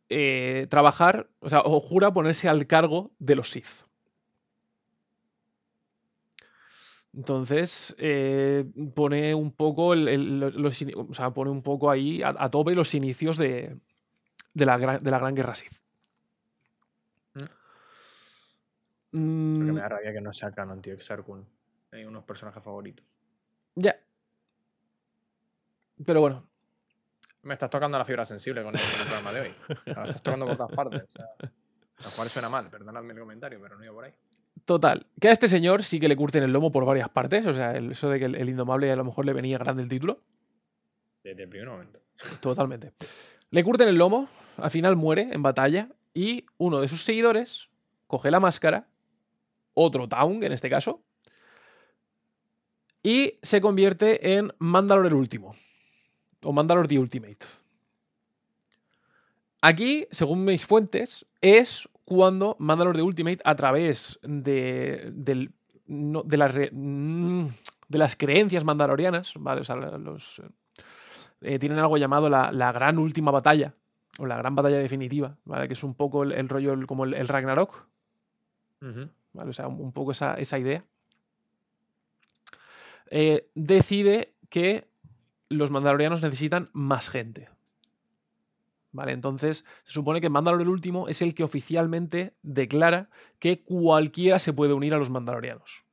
eh, trabajar, o sea, o jura ponerse al cargo de los Sith. Entonces, eh, pone un poco el- los, o sea, pone un poco ahí a, a tope los inicios de, de la, gran, de la Gran Guerra Sith. Porque Mm, me da rabia que no sea canon, tío. Exar Kun. Hay unos personajes favoritos. ya. Pero bueno, Me estás tocando la fibra sensible con el, programa de hoy. Me la estás tocando por todas partes. O sea, a lo cual suena mal, perdonadme el comentario, pero no iba por ahí. Total, que a este señor sí que le curten el lomo por varias partes. O sea, el- eso de que el, el indomable a lo mejor le venía grande el título. Desde el primer momento. Totalmente. Le curten el lomo, al final muere en batalla. Y uno de sus seguidores coge la máscara, otro Taung en este caso, y se convierte en Mandalor el último. O Mandalor the Ultimate. Aquí, según mis fuentes, es cuando Mandalor the Ultimate, a través de, no- de, las, mm, de las creencias mandalorianas, ¿vale? O sea, los, eh, tienen algo llamado la, la gran última batalla, o la gran batalla definitiva, ¿vale? Que es un poco el, el rollo el- como el, el Ragnarok. ¿vale? O sea, un, un poco esa, esa idea. Eh, decide que los mandalorianos necesitan más gente. Vale, entonces se supone que Mandalor el último es el que oficialmente declara que cualquiera se puede unir a los mandalorianos.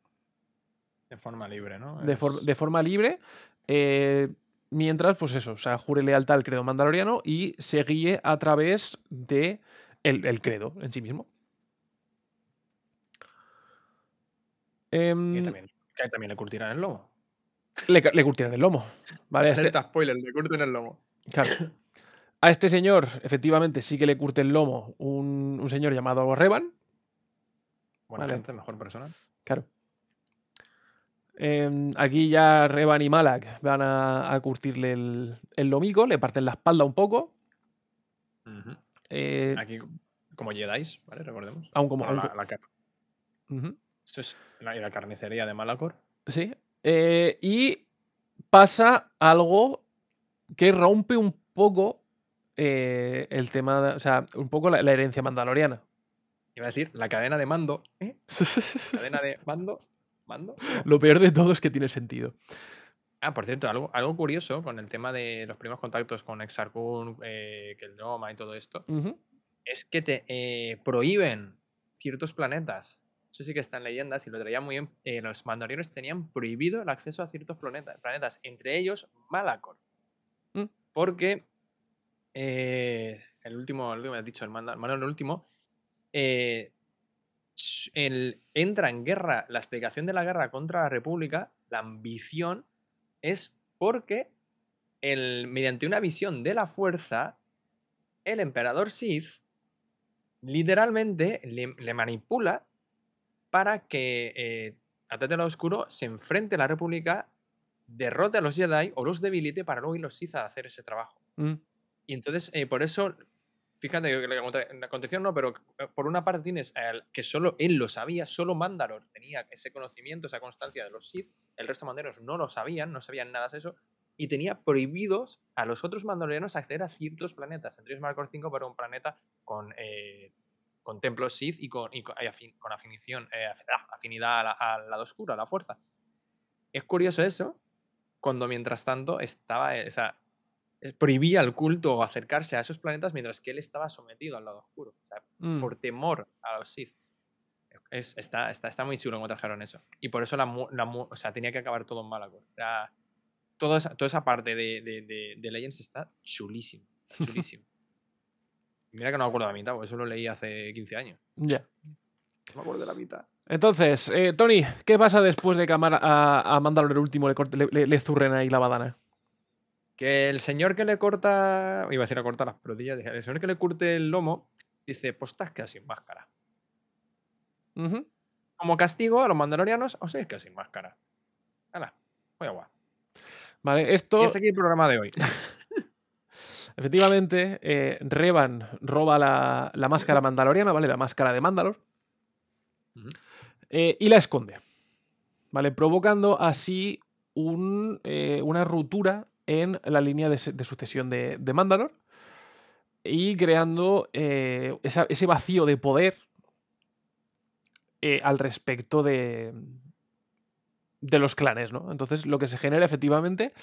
De forma libre, ¿no? De, for- de forma libre. eh, mientras, pues eso, o sea, jure lealtad al credo mandaloriano y se guíe a través de el, el credo en sí mismo. Em, también, que también le curtirán el lomo. le, curtirán el lomo. ¿vale? Este, spoiler, le curten el lomo. claro. A este señor, efectivamente, sí que le curte el lomo un, un señor llamado Revan. Buena Vale. gente, mejor persona. Claro. Em, aquí ya Revan y Malak van a, a curtirle el, el lomico, le parten la espalda un poco. Eh, Aquí, como Jedi, ¿vale? Recordemos. aún como. Bueno, aún la. Esto es la, la carnicería de Malacor. Sí. Eh, y pasa algo que rompe un poco eh, el tema, de- o sea, un poco la, la herencia mandaloriana. Iba a decir, la cadena de mando. ¿eh? Cadena de mando. ¿Mando? Lo peor de todo es que tiene sentido. Ah, por cierto, algo, algo curioso con el tema de los primeros contactos con Exar Kun, eh, Keldroma y todo esto, es que te eh, prohíben ciertos planetas. Eso sí que está en leyendas y lo traía muy bien. eh, los mandalorianos tenían prohibido el acceso a ciertos planeta- planetas, entre ellos Malacor. Mm. Porque eh, el último, el último, has dicho, el el último, eh, el- entra en guerra, la explicación de la guerra contra la República, la ambición, es porque el, mediante una visión de la fuerza, el emperador Sith literalmente le, manipula para que eh, del lado oscuro se enfrente a la República, derrote a los Jedi o los debilite para luego ir los Sith a hacer ese trabajo. Mm. Y entonces, eh, por eso fíjate que la la acontecieron no, pero eh, por una parte tienes al- que solo él lo sabía, solo Mandalor tenía ese conocimiento, esa constancia de los Sith, el resto de mandalorianos no lo sabían, no sabían nada de eso, y tenía prohibidos a los otros mandalorianos acceder a ciertos planetas. Entre ellos Marcor 5 para un planeta con, eh, con templos Sith y con, y con, eh, ah, afinidad a la- al lado oscuro, a la fuerza. Es curioso eso, cuando mientras tanto estaba, eh, o prohibía al culto acercarse a esos planetas mientras que él estaba sometido al lado oscuro. O sea, Mm. por temor a los Sith. Es, está, está, está muy chulo cómo trajeron eso. Y por eso la, mu- la mu- o sea, tenía que acabar todo en Malacor. Era, toda, esa, toda esa parte de, de, de- de Legends está chulísima. Está chulísima. Mira que no me acuerdo de la mitad, porque eso lo leí hace 15 años. Ya. No me acuerdo de la mitad. Entonces, eh, Tony, ¿qué pasa después de que a, Mar- a, a Mandalor el último le, corte- le- le- le zurren ahí la badana? Que el señor que le corta. Iba a decir a cortar las dije, El señor que le curte el lomo dice: Pues estás quedado sin máscara. Como castigo a los mandalorianos, os habéis quedado sin máscara. Hala, voy a guay. Vale, esto. Y hasta aquí el programa de hoy. Efectivamente, eh, Revan roba la, la máscara mandaloriana, ¿vale? La máscara de Mandalor. Eh, y la esconde. ¿Vale? Provocando así un, eh, una ruptura en la línea de, sucesión de, de Mandalor. Y creando eh, ese vacío de poder eh, al respecto de, de los clanes, ¿no? Entonces, lo que se genera efectivamente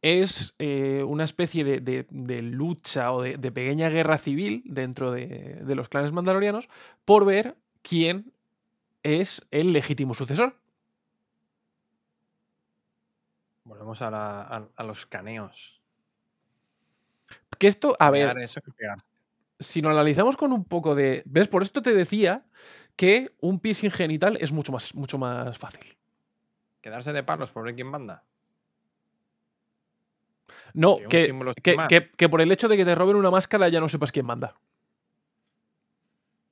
es eh, una especie de, lucha o de, pequeña guerra civil dentro de, de los clanes mandalorianos por ver quién es el legítimo sucesor. Volvemos a, la- a- a los caneos. Que esto, a ver, eso si lo analizamos con un poco de. ¿Ves? Por esto te decía que un piercing genital es mucho más, mucho más fácil. Quedarse de palos por ver quién manda. No, Que que, que- que por el hecho de que te roben una máscara ya no sepas quién manda.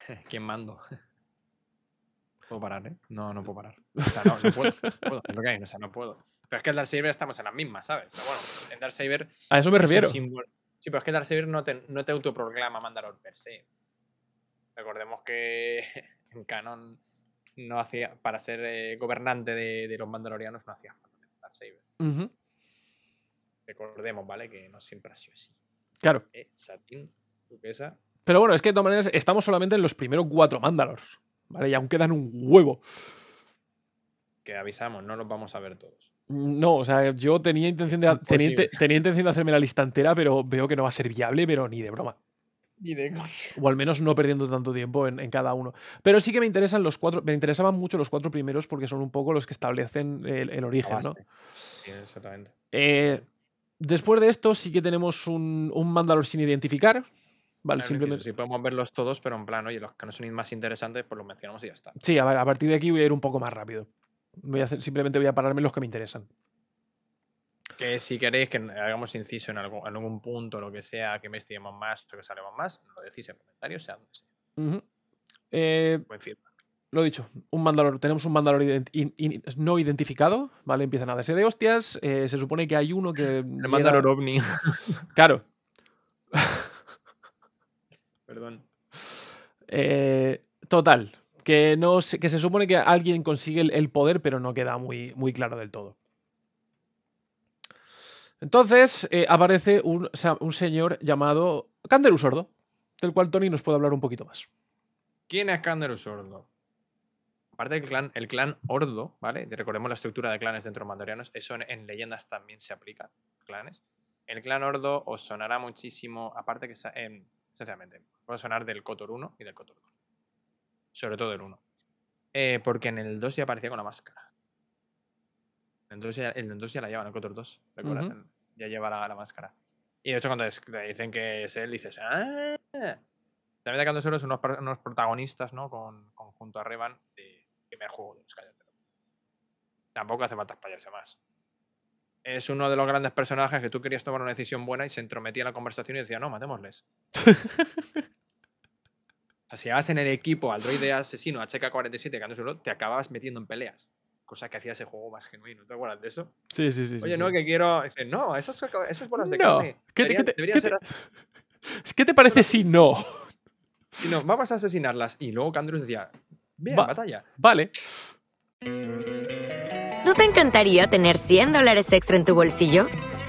¿Quién mando? Puedo parar, ¿eh? No, no puedo parar. O sea, no, no puedo. no puedo, es lo que hay, o sea, no puedo. Pero es que el Darksaber estamos en las mismas, ¿sabes? O sea, bueno, el Darksaber A eso me es refiero. Sí, pero es que el Darksaber no te, no te autoproclama Mandalor per se. Recordemos que en Canon no hacía, para ser eh, gobernante de, de los Mandalorianos no hacía falta el. Ujú, Recordemos, ¿vale? Que no siempre ha sido así. Claro. Eh, Satín, duquesa. Pero bueno, es que de todas maneras estamos solamente en los primeros cuatro Mandalors. ¿Vale? Y aún quedan un huevo. Que avisamos, no los vamos a ver todos. No, o sea, yo tenía intención de, tenía, intención de hacerme la lista entera, pero veo que no va a ser viable, pero ni de broma. Ni de coña. O al menos no perdiendo tanto tiempo en, en cada uno. Pero sí que me interesan los cuatro. Me interesaban mucho los cuatro primeros porque son un poco los que establecen el, el origen, ¿no? Sí, exactamente. Eh, después de esto, sí que tenemos un, un Mandalor sin identificar. Vale, Claro, simplemente. Sí, podemos verlos todos, pero en plan, oye, los que no son más interesantes, pues los mencionamos y ya está. Sí, a, ver, a partir de aquí voy a ir un poco más rápido. Voy a hacer, simplemente voy a pararme en los que me interesan. Que si queréis que hagamos inciso en algún, en algún punto, lo que sea, que investiguemos más o que salemos más, lo decís en comentarios, sea donde sea. Ujú. Eh, Buen feedback. lo dicho, un Mandalor, tenemos un Mandalor ident- in- in- no identificado, ¿vale? Empiezan a darse de hostias. eh, se supone que hay uno que. El llega- Mandalor OVNI. Claro. Perdón. eh, total. Que, no, se- que se supone que alguien consigue el, el poder, pero no queda muy, muy claro del todo. Entonces eh, aparece un, un señor llamado Candelus Sordo, del cual Tony nos puede hablar un poquito más. ¿Quién es Canderus Ordo? Aparte del clan, el clan Ordo, ¿vale? Recordemos la estructura de clanes dentro de mandalorianos. Eso en, en leyendas también se aplica. Clanes. El clan Ordo os sonará muchísimo. Aparte que, em, puede sonar del Kotor 1 y del Kotor 2. Sobre todo el 1. Eh, porque en el 2 ya aparecía con la máscara. En el 2 ya, el 2 ya la lleva, en el Kotor 2. ¿Recuerdas? En- Ya lleva la, la máscara. Y de hecho, cuando te dicen que es él, dices, ¡ah! También de Canto son unos, protagonistas, ¿no? Con, con- junto a Revan de primer juego de los Cállate. Tampoco hace falta espallarse más. Es uno de los grandes personajes que tú querías tomar una decisión buena y se entrometía en la conversación y decía, no, matémosles. o sea, si vas en el equipo al droide asesino, a HK-47, Canto Solo, te acababas metiendo en peleas. Cosa que hacía ese juego más genuino. ¿Te acuerdas de eso? Sí, sí, sí. Oye, sí, no, sí. que quiero. Dice, no, esas, esas bolas de No, carne. ¿qué te- deberían- qué te- deberían qué ser te- ¿Qué te parece si no? Y no, vamos a asesinarlas. Y luego Candrus decía, bien, Va- batalla. Vale. ¿No te encantaría tener 100 dólares extra en tu bolsillo?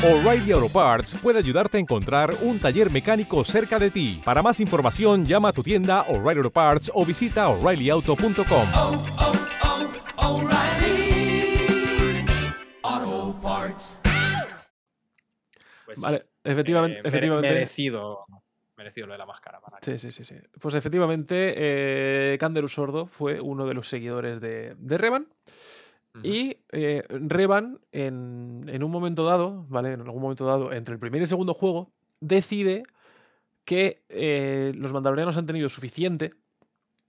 O'Reilly Auto Parts puede ayudarte a encontrar un taller mecánico cerca de ti. Para más información, llama a tu tienda O'Reilly Auto Parts o visita oreillyauto.com. Pues, Vale, efectivamente. eh, efectivamente merecido, merecido lo de la máscara. para Sí, sí, sí, sí. Pues efectivamente, eh, Canderus Sordo fue uno de los seguidores de, de Revan. Y eh, Revan, en, en un momento dado, ¿vale? En algún momento dado, entre el primer y el segundo juego, decide que eh, los mandalorianos han tenido suficiente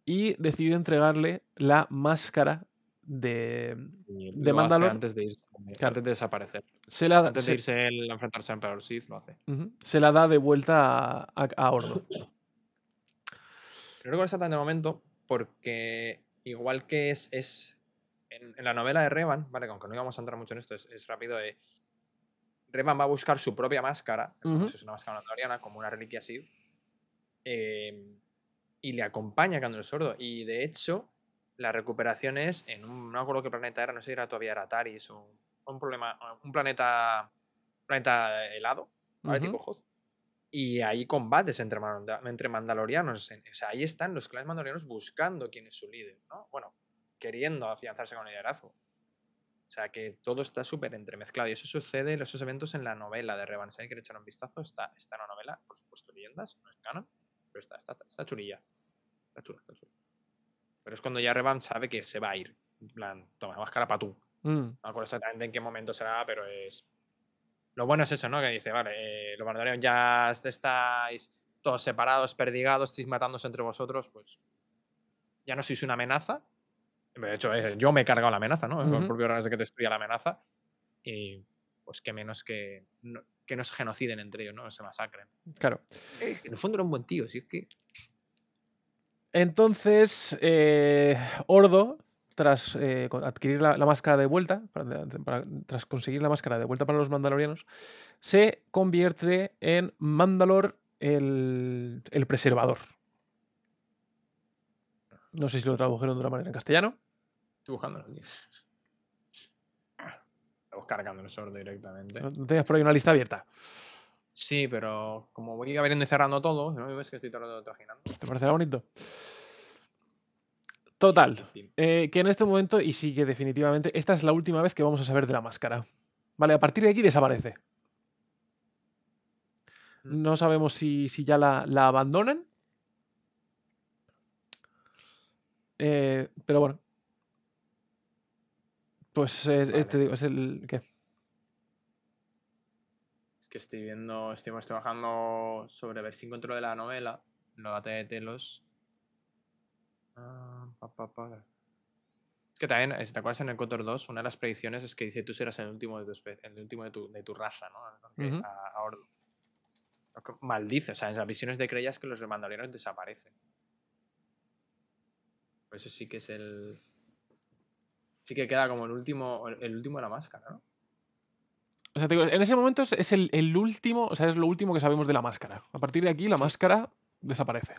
y decide entregarle la máscara de. De Mandalor- Antes de, irse, Claro. antes de desaparecer. Se la, Antes se- de irse él a enfrentarse a Emperor Sith, lo hace. se la da de vuelta a, a- a Ordo. Creo que está tan de momento porque igual que es, es en, en la novela de Revan, vale, que aunque no íbamos a entrar mucho en esto, es, es rápido, eh, Revan va a buscar su propia máscara, que Ujú. es una máscara mandaloriana, como una reliquia así, eh, y le acompaña Candor Sordo. Y de hecho, la recuperación es en un, no acuerdo qué planeta era, no sé si era todavía era o un, problema, un planeta, planeta helado, ¿vale? Ujú. Tipo Hoth. Y hay combates entre, entre mandalorianos. O sea, ahí están los clanes mandalorianos buscando quién es su líder, ¿no? Bueno, queriendo afianzarse con el liderazgo. O sea, que todo está súper entremezclado. Y eso sucede en esos eventos en la novela de Revan. Si hay que echar un vistazo, está, está en la novela, por supuesto, leyendas, no es canon, pero está, está, está chulilla. Está chula, está chula. Pero es cuando ya Revan sabe que se va a ir. En plan, toma, máscara para tú. Mm, No me acuerdo exactamente en qué momento será, pero es. Lo bueno es eso, ¿no? Que dice, vale, eh, los Mandalorianos ya est- estáis todos separados, perdigados, estáis matándose entre vosotros, pues ya no sois una amenaza. De hecho, eh, yo me he cargado la amenaza, ¿no? Con Ujú. el propio de que destruya la amenaza. Y pues que menos que no, que no se genociden entre ellos, ¿no? Se masacren. claro. Eh, en el fondo era un buen tío, si es que. Entonces, eh, Ordo, tras eh, adquirir la, la máscara de vuelta, para- para- tras conseguir la máscara de vuelta para los mandalorianos, se convierte en Mandalor el, el preservador. No sé si lo tradujeron de una manera en castellano. Estoy buscándolo, tío. Estamos cargando el sordo directamente. ¿No tenías por ahí una lista abierta? Sí, pero como voy abriendo y cerrando todo, ¿no ves que estoy todo trajinando? ¿Te parecerá bonito? Total. Eh, que en este momento, y sí que definitivamente, esta es la última vez que vamos a saber de la máscara. Vale, a partir de aquí desaparece. Mm. No sabemos si, si ya la, la abandonan. Eh, pero bueno. Pues eh, eh, te digo, es el. ¿Qué? Es que estoy viendo, estuvimos trabajando sobre ver si encuentro de la novela, la batalla de Telos. Ah, pa, pa, pa. Es que también, eh, si te acuerdas en el Cotor 2, una de las predicciones es que dice tú serás el último de tu, espe- el último de tu, de tu raza, ¿no? Que- Ujú. a, a Ordo. Maldice, o sea, en las visiones de Creyas que los mandalorianos desaparecen. Eso sí que es el. Sí que queda como el último, el, último de la máscara, ¿no? O sea, te digo, en ese momento es, el, el último, o sea, es lo último que sabemos de la máscara. A partir de aquí, la máscara desaparece.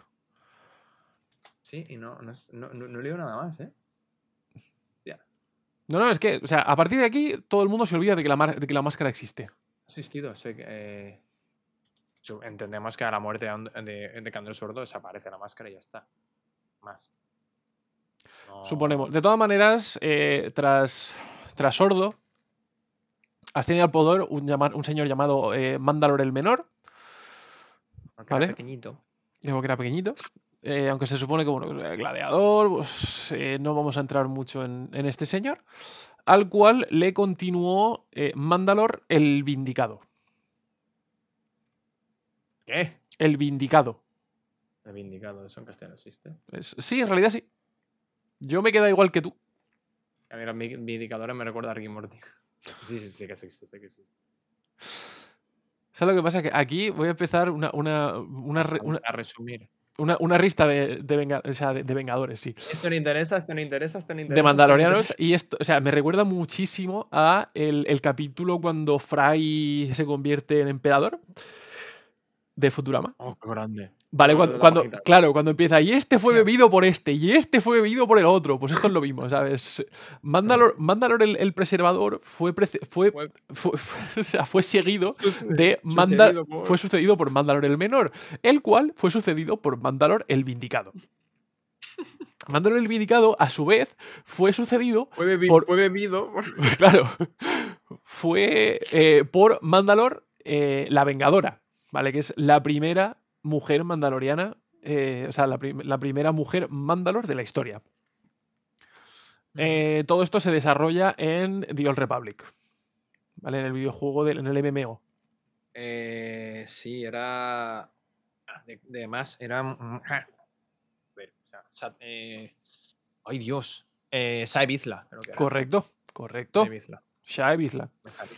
Sí, y no, no, no, leo nada más, ¿eh? No, no, es que, o sea, a partir de aquí, todo el mundo se olvida de que la, de que la máscara existe. Ha existido, sé que. eh, entendemos que a la muerte de, de, de Candel Sordo desaparece la máscara y ya está. Más. No- Suponemos. De todas maneras, eh, tras, tras Sordo, asciende al poder un, llama- un señor llamado eh, Mandalor el Menor, porque era ¿vale? pequeñito. digo que era pequeñito. eh, aunque se supone que, bueno, gladiador, pues, no vamos a entrar mucho en, en este señor. Al cual le continuó Mandalor el Vindicado. ¿Qué? El Vindicado. El vindicado, eso en castellano existe. Es- sí, en realidad sí. Yo me queda igual que tú. A mí los mi- vindicadores me recuerda a Ricky Morty. Sí, sí, sí que existe, sí que existe. ¿Sabes lo que pasa? Que aquí voy a empezar una, una, una, A resumir. una- una lista de, de venga- o sea, de- de Vengadores, sí. Esto no interesa, esto no interesa, esto no interesa. de Mandalorianos. Y esto, o sea, me recuerda muchísimo a el, el capítulo cuando Fry se convierte en emperador de Futurama. Oh, qué grande. Vale, cuando, cuando- claro, cuando empieza, y este fue bebido por este, y este fue bebido por el otro. Pues esto es lo mismo, ¿sabes? Mandalor, Mandalor el, el preservador fue, prece- fue, Fue- fue- fue- o sea, fue seguido de Manda- Sucedido por- fue sucedido por Mandalor el menor, el cual fue sucedido por Mandalor el vindicado. Mandalor el vindicado, a su vez, fue sucedido Fue, bebi- por- fue bebido. por- claro, fue eh, por Mandalor eh, la Vengadora, ¿vale? Que es la primera mujer mandaloriana, eh, o sea, la, prim- la primera mujer Mandalor de la historia. Eh, todo esto se desarrolla en The Old Republic, ¿vale? En el videojuego, del, en el MMO. Eh, sí, era. De, de más, era. o sea, Ay, Dios. Eh, Sae Vizla, creo que era. Correcto, correcto. Sae Vizla, Shai Vizla. me sale.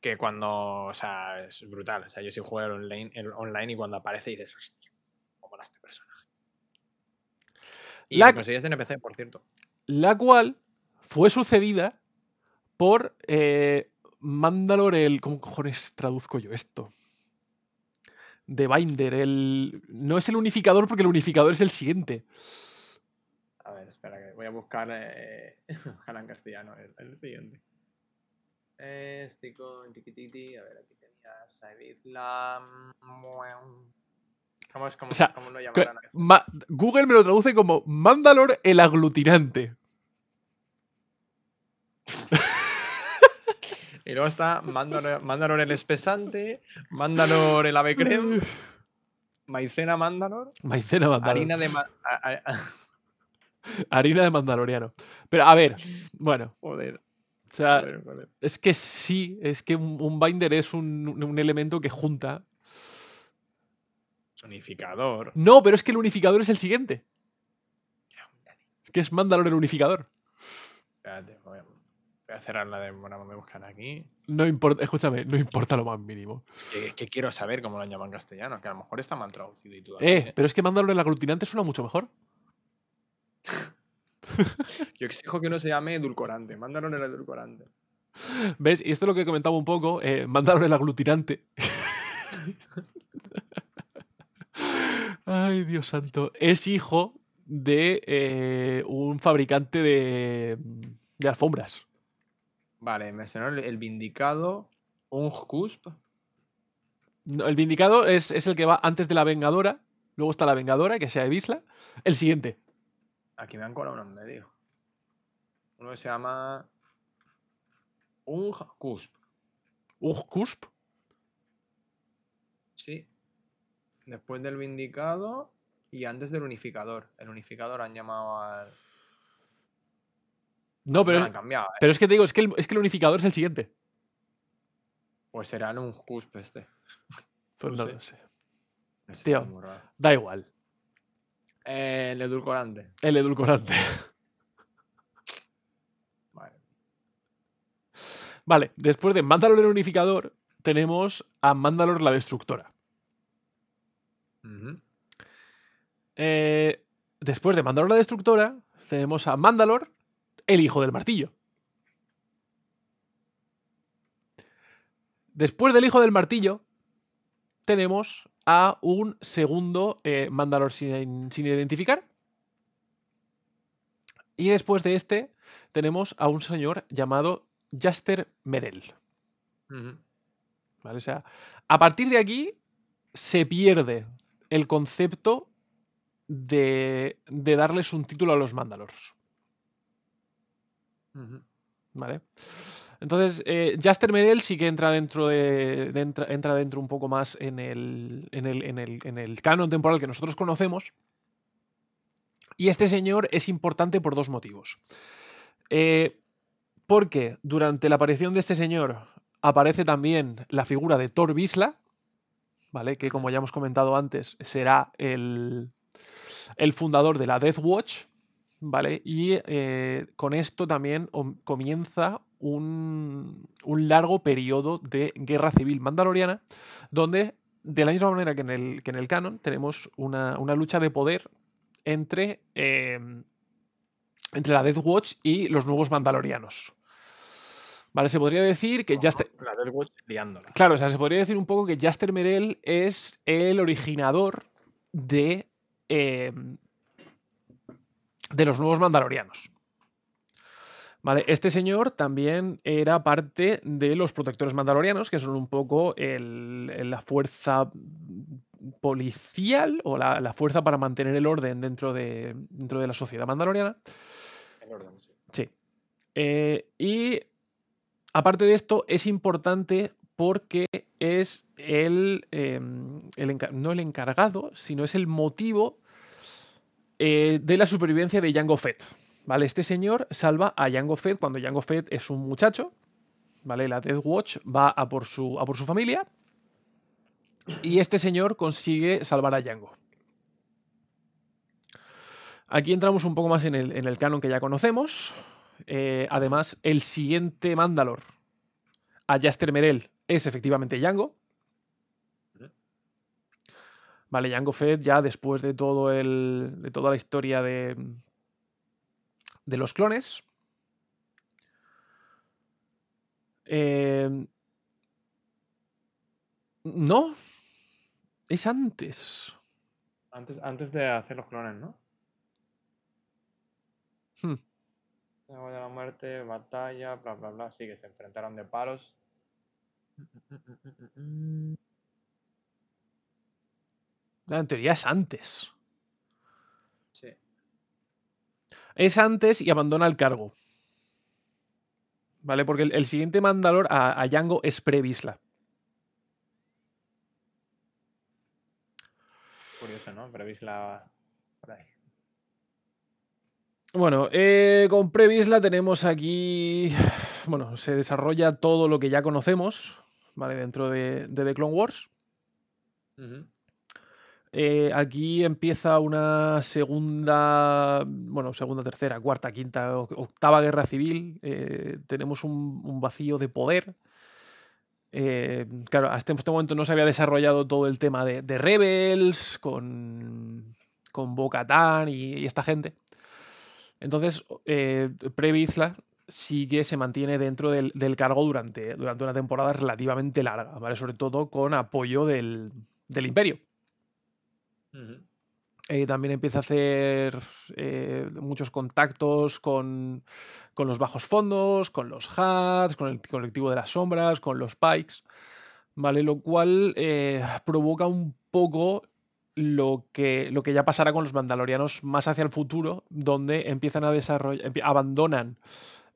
Que cuando. O sea, es brutal. O sea, yo sí juego el online, el online y cuando aparece dices, hostia, cómo mola este personaje. Y La- conseguías NPC, por cierto. La cual fue sucedida por eh, Mandalor el. ¿Cómo cojones traduzco yo esto? De Binder, el. No es el unificador porque el unificador es el siguiente. A ver, espera, que voy a buscar. Eh, ojalá en castellano, el, el siguiente. Eh, estoy con tiquititi. A ver, aquí tenía Saibizla. ¿Cómo, es, cómo, O sea, cómo lo Que- llamarán? a esto? Ma- Google me lo traduce como Mandalor el aglutinante. Y luego está Mandalor, Mandalor el espesante, Mandalor el ave creme, Maicena Mandalor, Maicena Mandalor. harina de. ma- a- a- a- Harina de Mandaloriano. Pero a ver, bueno. joder, O sea, es que sí, es que un, un binder es un, un elemento que junta. Unificador. No, pero es que el unificador es el siguiente. Es que es Mandalor el unificador. Espérate, voy a, voy a cerrar la de. Bueno, voy a buscar aquí. No importa, escúchame, no importa lo más mínimo. Que, que quiero saber cómo lo llaman en castellano, que a lo mejor está mal traducido y todo. Eh, pero es que Mandalor el aglutinante suena mucho mejor. Yo exijo que no se llame edulcorante. Mándalo el edulcorante. ¿Ves? Y esto es lo que comentaba un poco. Eh, Mandalor el aglutinante. Ay, Dios santo. Es hijo de eh, un fabricante de, de alfombras. Vale, me sonó el, el vindicado. Un cusp. No, el Vindicado es, es el que va antes de la Vengadora. Luego está la Vengadora, que sea de Visla. El siguiente. Aquí me han colado uno en medio. Uno que se llama. Un cusp. Ugh, Cusp. Sí. Después del vindicado y antes del unificador. El unificador han llamado al. No, pero es, cambiado, ¿eh? pero es que te digo, es que, el, es que el unificador es el siguiente. Pues serán un cusp este. Pues No no sé. sé. No sé, Tío. Da igual. El edulcorante. El edulcorante. Vale. Vale, después de Mandalor el unificador, tenemos a Mandalor la destructora. Eh, después de Mandalor la destructora, tenemos a Mandalor el hijo del martillo. Después del hijo del martillo, tenemos a un segundo eh, Mandalor sin, sin identificar. Y después de este, tenemos a un señor llamado Jaster Merel. ¿vale? O sea, a partir de aquí se pierde el concepto de, de darles un título a los Mandalors. ¿Vale? Entonces, eh, Jaster Merel sí que entra dentro de, entra, entra dentro un poco más en el, en, el, en, el, en el canon temporal que nosotros conocemos. Y este señor es importante por dos motivos. Eh, porque durante la aparición de este señor aparece también la figura de Thor Visla, ¿vale? Que como ya hemos comentado antes, será el, el fundador de la Death Watch, ¿vale? Y eh, con esto también om- comienza un, un largo periodo de guerra civil mandaloriana, donde, de la misma manera que en el, que en el canon, tenemos una, una lucha de poder entre, eh, entre la Death Watch y los nuevos mandalorianos. Vale, se podría decir que Jaster, La Death Watch liándola. Claro, o sea, se podría decir un poco que Jaster Merel es el originador de, eh, de los nuevos mandalorianos. Vale, este señor también era parte de los protectores mandalorianos, que son un poco el- la fuerza policial o la, la fuerza para mantener el orden dentro de, dentro de la sociedad mandaloriana. El orden, sí. Sí. Eh, y aparte de esto, es importante porque es el, eh, el no el encargado, sino es el motivo eh, de la supervivencia de Jango Fett. ¿Vale? Este señor salva a Jango Fett cuando Jango Fett es un muchacho. ¿Vale? La Death Watch va a por su, a por su familia. Y este señor consigue salvar a Jango. Aquí entramos un poco más en el, en el canon que ya conocemos. Eh, además, el siguiente Mandalor a Jaster Merel es efectivamente Django. Vale, Django Fett ya después de todo el. de toda la historia de. de los clones. Eh, no. Es antes. Antes, antes de hacer los clones, ¿no? Hmm. Agua de la muerte, batalla, bla, bla, bla. Sí, que se enfrentaron de palos. En teoría es antes. Sí. Es antes y abandona el cargo. ¿Vale? Porque el, el siguiente Mandalor a, a Django es Previsla. Curioso, ¿no? Previs la. Por ahí. Bueno, eh, con Previsla tenemos aquí. Bueno, se desarrolla todo lo que ya conocemos, ¿vale? Dentro de, de The Clone Wars. Eh, aquí empieza una segunda, bueno, segunda, tercera, cuarta, quinta, octava guerra civil. Eh, tenemos un, vacío de poder. Eh, claro, hasta este momento no se había desarrollado todo el tema de, Rebels con, con Bo-Katan y, esta gente. Entonces, eh, Pre-Vizsla sí que se mantiene dentro del, cargo durante, durante una temporada relativamente larga, ¿vale? Sobre todo con apoyo del Imperio. Eh, también empieza a hacer eh, muchos contactos con, con los bajos fondos, con los HATs, con el colectivo de las sombras, con los Pikes, ¿vale? Lo cual eh, provoca un poco lo que, lo que ya pasará con los mandalorianos más hacia el futuro, donde empiezan a desarrollar, abandonan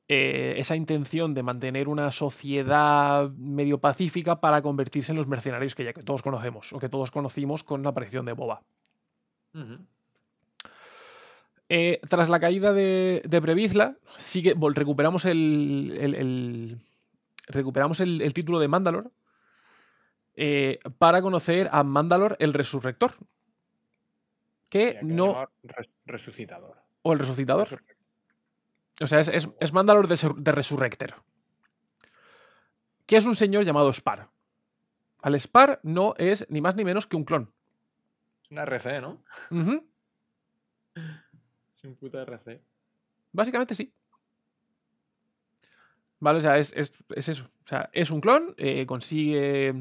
eh, esa intención de mantener una sociedad medio pacífica para convertirse en los mercenarios que ya que todos conocemos, o que todos conocimos con la aparición de Boba. Eh, tras la caída de, de Previsla, sigue, vol- recuperamos el, el- el- recuperamos el, el título de Mandalor eh, para conocer a Mandalor el Resurrector. Que lo no. resucitador. O el Resucitador. O sea, es, es, es Mandalor de, de Resurrector. Que es un señor llamado Spar. Al Spar no es ni más ni menos que un clon. Es una RC, ¿no? Es un puto RC. Básicamente sí. Vale, o sea, es, es- es eso. O sea, es un clon, eh, consigue.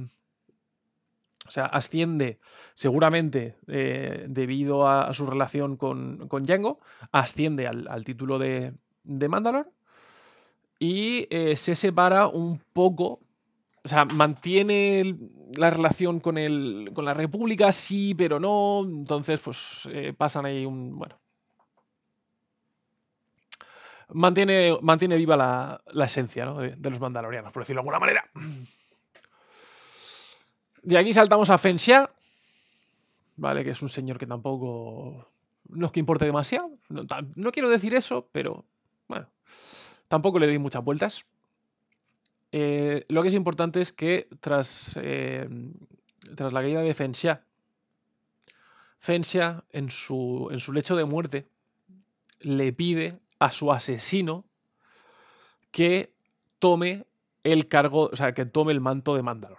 O sea, asciende seguramente eh, debido a, a su relación con, con Django, asciende al, al título de, de Mandalor y eh, se separa un poco. O sea, mantiene la relación con, el, con la República, sí, pero no. Entonces, pues eh, pasan ahí un. Bueno. mantiene, mantiene viva la, la esencia ¿no? de, los mandalorianos, por decirlo de alguna manera. De aquí saltamos a Fen Xia, ¿vale? Que es un señor que tampoco. No es que importe demasiado. No, no quiero decir eso, pero. Tampoco le doy muchas vueltas. Eh, lo que es importante es que tras. eh, tras la caída de Fenxia, Fenxia en su, en su lecho de muerte le pide a su asesino que tome el cargo, o sea, que tome el manto de Mandalor.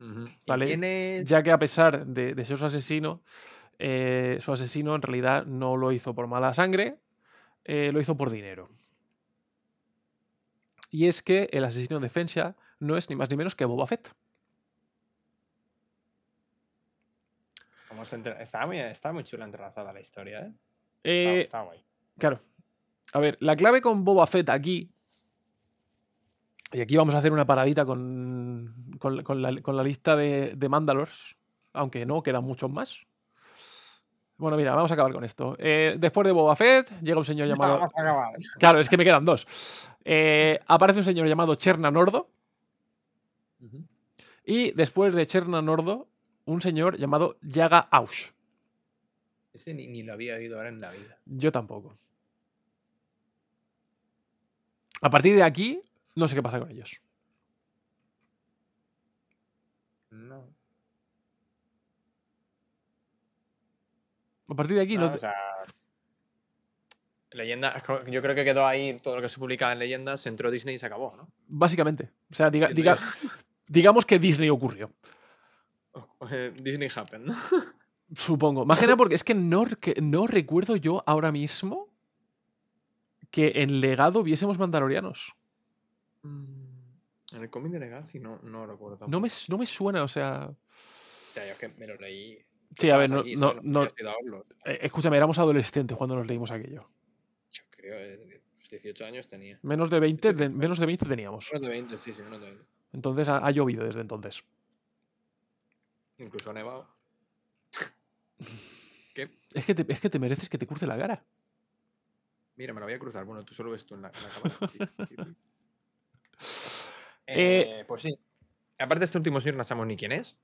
Ujú. ¿Y Vale, es- Ya que a pesar de, de ser su asesino, eh, su asesino en realidad no lo hizo por mala sangre, eh, lo hizo por dinero. Y es que el asesino de Fenxia no es ni más ni menos que Boba Fett. Estaba muy, estaba muy chula entrelazada la historia, ¿eh? Eh, estaba guay. Claro. A ver, la clave con Boba Fett aquí. Y aquí vamos a hacer una paradita con, con, con la, con la lista de, de Mandalors. Aunque no, quedan muchos más. Bueno, mira, vamos a acabar con esto. Eh, después de Boba Fett, llega un señor llamado. Vamos a acabar. Claro, es que me quedan dos. Eh, aparece un señor llamado Cherna Nordo. Y después de Cherna Nordo, un señor llamado Yaga Aush. Ese ni, ni lo había oído ahora en la vida. Yo tampoco. A partir de aquí, no sé qué pasa con ellos. No. A partir de aquí, No, no. o sea, Leyenda, yo creo que quedó ahí todo lo que se publicaba en leyendas, entró Disney y se acabó, ¿no? Básicamente. O sea, diga- digamos que Disney ocurrió. Eh, Disney happened, ¿no? Supongo. Más que nada porque es que no, que no recuerdo yo ahora mismo que en legado viésemos mandalorianos. En el cómic de Legacy no, no recuerdo. No me, tampoco. no me suena, o sea. Ya, yo es que me lo leí. Sí, a ver, no, allí, no, no- verlo. eh, escúchame, éramos adolescentes cuando nos leímos aquello. Yo creo, eh, pues 18 años tenía. Menos de 20, de- menos de 20 teníamos. Menos de 20, sí, sí, menos de 20. Entonces ha, ha llovido desde entonces. Incluso ha nevado. ¿Qué? Es que, te, es que te mereces que te cruce la cara. Mira, me la voy a cruzar. Bueno, tú solo ves tú en la, en la cámara. Sí, sí, sí. Eh, Eh, pues sí. Aparte de este último señor, no sabemos ni quién es.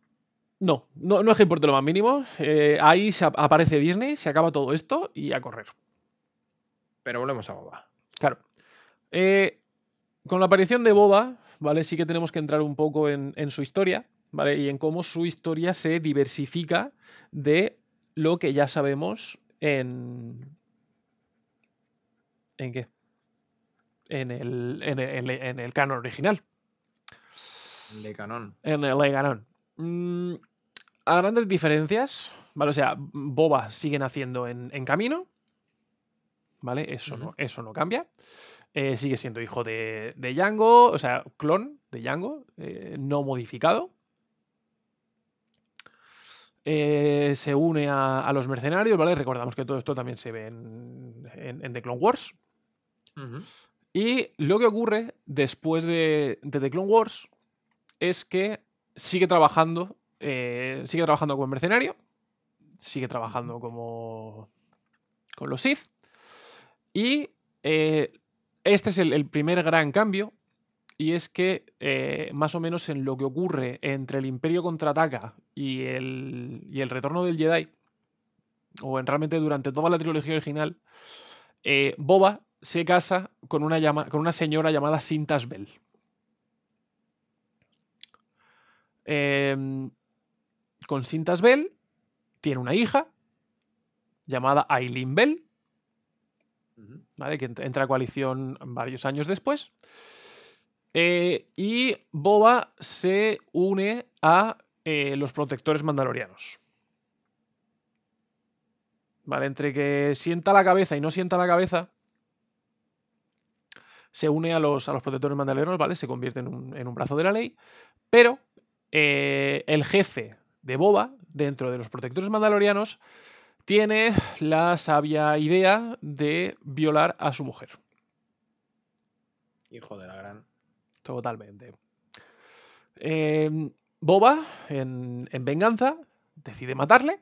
No, no, no es que importe lo más mínimo. Eh, ahí se ap- aparece Disney, se acaba todo esto y a correr. Pero volvemos a Boba. Claro. Eh, con la aparición de Boba, ¿vale? Sí que tenemos que entrar un poco en, en su historia, ¿vale? Y en cómo su historia se diversifica de lo que ya sabemos en. ¿En qué? En el, en el, en el canon original. De canon. En el canon. Mm, a grandes diferencias, ¿vale? O sea, Boba sigue naciendo en, en camino, ¿vale? Eso, no, eso no cambia. Eh, sigue siendo hijo de, de Django, o sea, clon de Django, eh, no modificado. Eh, se une a, a los mercenarios, ¿vale? Recordamos que todo esto también se ve en, en- en The Clone Wars. Y lo que ocurre después de, de The Clone Wars es que sigue trabajando, eh, sigue trabajando como mercenario, sigue trabajando como con los Sith. Y eh, este es el, el primer gran cambio. Y es que eh, más o menos en lo que ocurre entre el Imperio contraataca y el, y el retorno del Jedi, o en realmente durante toda la trilogía original, eh, Boba se casa con una, llama- con una señora llamada Sintas Bell. Em, con Sintas Bell tiene una hija llamada Aileen Bell. ¿vale? que ent- entra a coalición varios años después. Eh, y Boba se une a eh, los protectores mandalorianos. ¿Vale? Entre que sienta la cabeza y no sienta la cabeza, se une a los, a los protectores mandalorianos, ¿vale? Se convierte en un, en un brazo de la ley. Pero eh, el jefe de Boba, dentro de los protectores mandalorianos, tiene la sabia idea de violar a su mujer. Hijo de la gran. Totalmente. Eh, Boba, en, en venganza, decide matarle.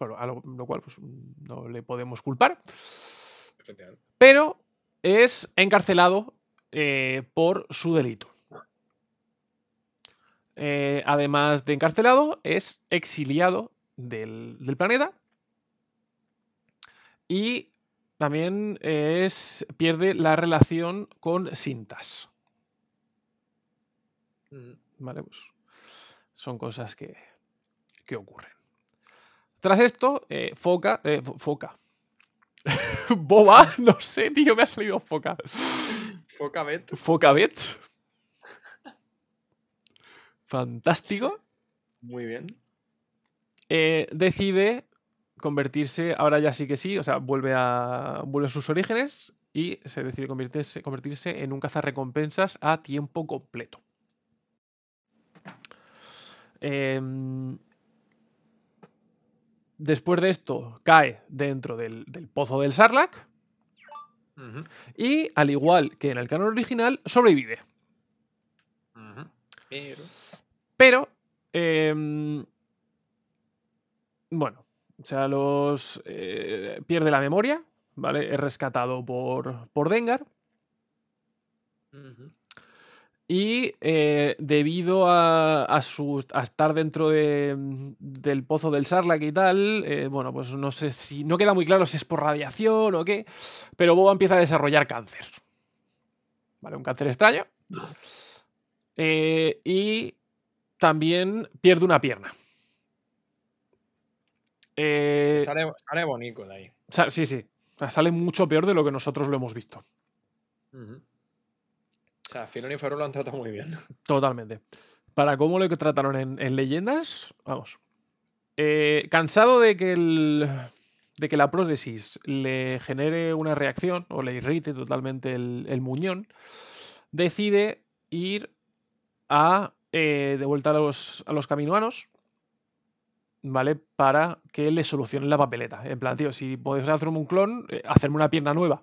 Bueno, a lo, lo cual pues, no le podemos culpar. Pero es encarcelado eh, por su delito. Eh, además de encarcelado, es exiliado del, del planeta. Y también es, pierde la relación con Sintas. Ujú. ¿Vale? Pues, son cosas que, que ocurren. Tras esto, eh, Foca, eh, Fo- Foca. Boba, no sé, tío, me ha salido Foca. Focabet. Focabet. Fantástico. Muy bien. eh, decide convertirse, ahora ya sí que sí, o sea, vuelve a, vuelve a sus orígenes y se decide convertirse, convertirse en un cazarrecompensas a tiempo completo. Em, después de esto, cae dentro del, del pozo del Sarlacc y, al igual que en el canon original, sobrevive. Pero. Pero, em, bueno, o sea, los eh, pierde la memoria, ¿vale? Es rescatado por, por Dengar. Y eh, debido a, a su- a estar dentro de- del pozo del Sarlacc y tal, eh, bueno, pues no sé si. No queda muy claro si es por radiación o qué, pero Boba empieza a desarrollar cáncer. ¿Vale? Un cáncer extraño. Eh, y también pierde una pierna. Eh, Sale, sale bonito de ahí. sí, sí. Sale mucho peor de lo que nosotros lo hemos visto. Ujú. O sea, y Ferro lo han tratado muy bien. Totalmente. Para cómo lo que trataron en, en leyendas, vamos. Eh, cansado de que el. de que la prótesis le genere una reacción o le irrite totalmente el, el muñón, decide ir a. eh, de vuelta a los, a los caminoanos. ¿Vale? Para que le solucionen la papeleta. En plan, tío, si podéis hacerme un clon, eh, hacerme una pierna nueva.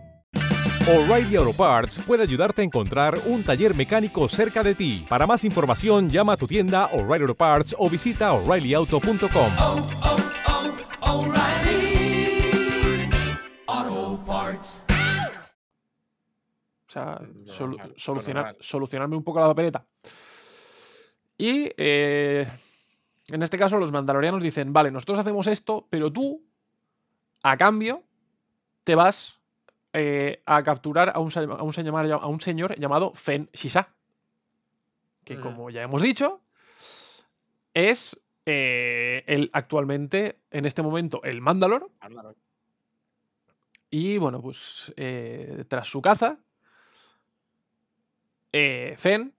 O'Reilly Auto Parts puede ayudarte a encontrar un taller mecánico cerca de ti. Para más información, llama a tu tienda O'Reilly Auto Parts o visita oreillyauto.com. O sea, Lo solu- normal, lo solucionar, solucionarme un poco la papeleta. Y eh, en este caso los mandalorianos dicen, vale, nosotros hacemos esto, pero tú, a cambio, te vas eh, a capturar a un, a un señor, a un señor llamado Fen Shisa. Que Mm. como ya hemos dicho, es eh, el actualmente, en este momento, el Mandalor. Y bueno, pues eh, tras su caza, eh,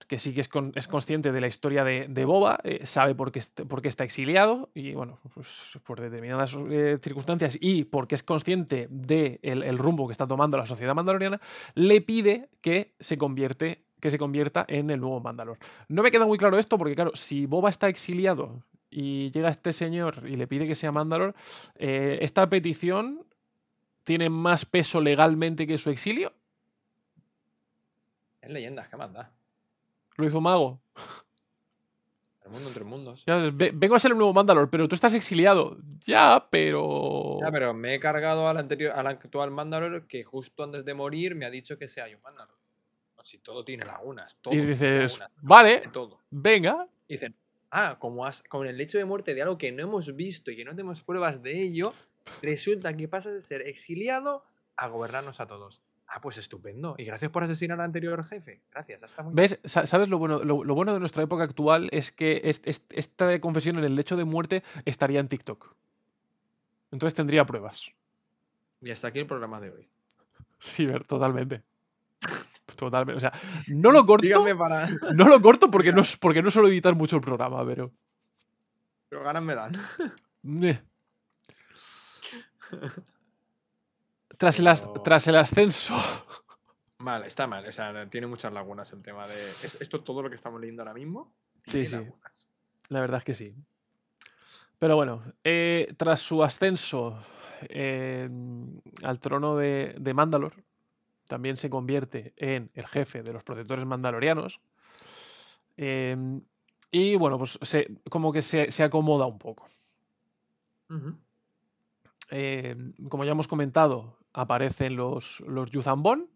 que sí que es, es consciente de la historia de, Boba, eh, sabe por qué, por qué está exiliado y bueno, pues por determinadas eh, circunstancias y porque es consciente del de el rumbo que está tomando la sociedad mandaloriana, le pide que se convierte que se convierta en el nuevo Mandalor. No me queda muy claro esto porque, claro, si Boba está exiliado y llega este señor y le pide que sea Mandalor, eh, esta petición tiene más peso legalmente que su exilio. Es leyendas, ¿qué más da? Lo hizo Mago. El mundo entre mundos. Ya, vengo a ser el nuevo Mandalor, pero tú estás exiliado. Ya, pero. Ya, pero me he cargado al anterior, al actual Mandalor que justo antes de morir me ha dicho que sea yo Mandalor. Si todo tiene lagunas. Todo y dices, lagunas, vale, todo. venga. Y dicen, ah, como has, con el hecho de muerte de algo que no hemos visto y que no tenemos pruebas de ello, resulta que pasas de ser exiliado a gobernarnos a todos. Ah, pues estupendo. Y gracias por asesinar al anterior jefe. Gracias, hasta muy. ¿Ves? Sa- ¿Sabes lo bueno? Lo, lo bueno de nuestra época actual es que es- es- esta confesión en el lecho de muerte estaría en TikTok. Entonces tendría pruebas. Y hasta aquí el programa de hoy. Sí, ver, totalmente. Totalmente. O sea, no lo corto. Para. No lo corto porque no, porque no suelo editar mucho el programa, pero. Pero ganas me dan. Tras el, as- tras el ascenso. Mal, está mal. O sea, tiene muchas lagunas el tema de. ¿es- ¿Esto es todo lo que estamos leyendo ahora mismo? Sí, sí. lagunas. La verdad es que sí. Pero bueno, eh, tras su ascenso eh, al trono de, de Mandalor, también se convierte en el jefe de los protectores mandalorianos. eh, Y bueno, pues se, como que se, se acomoda un poco. Ujú. Eh, como ya hemos comentado, aparecen los, los Yuzambon.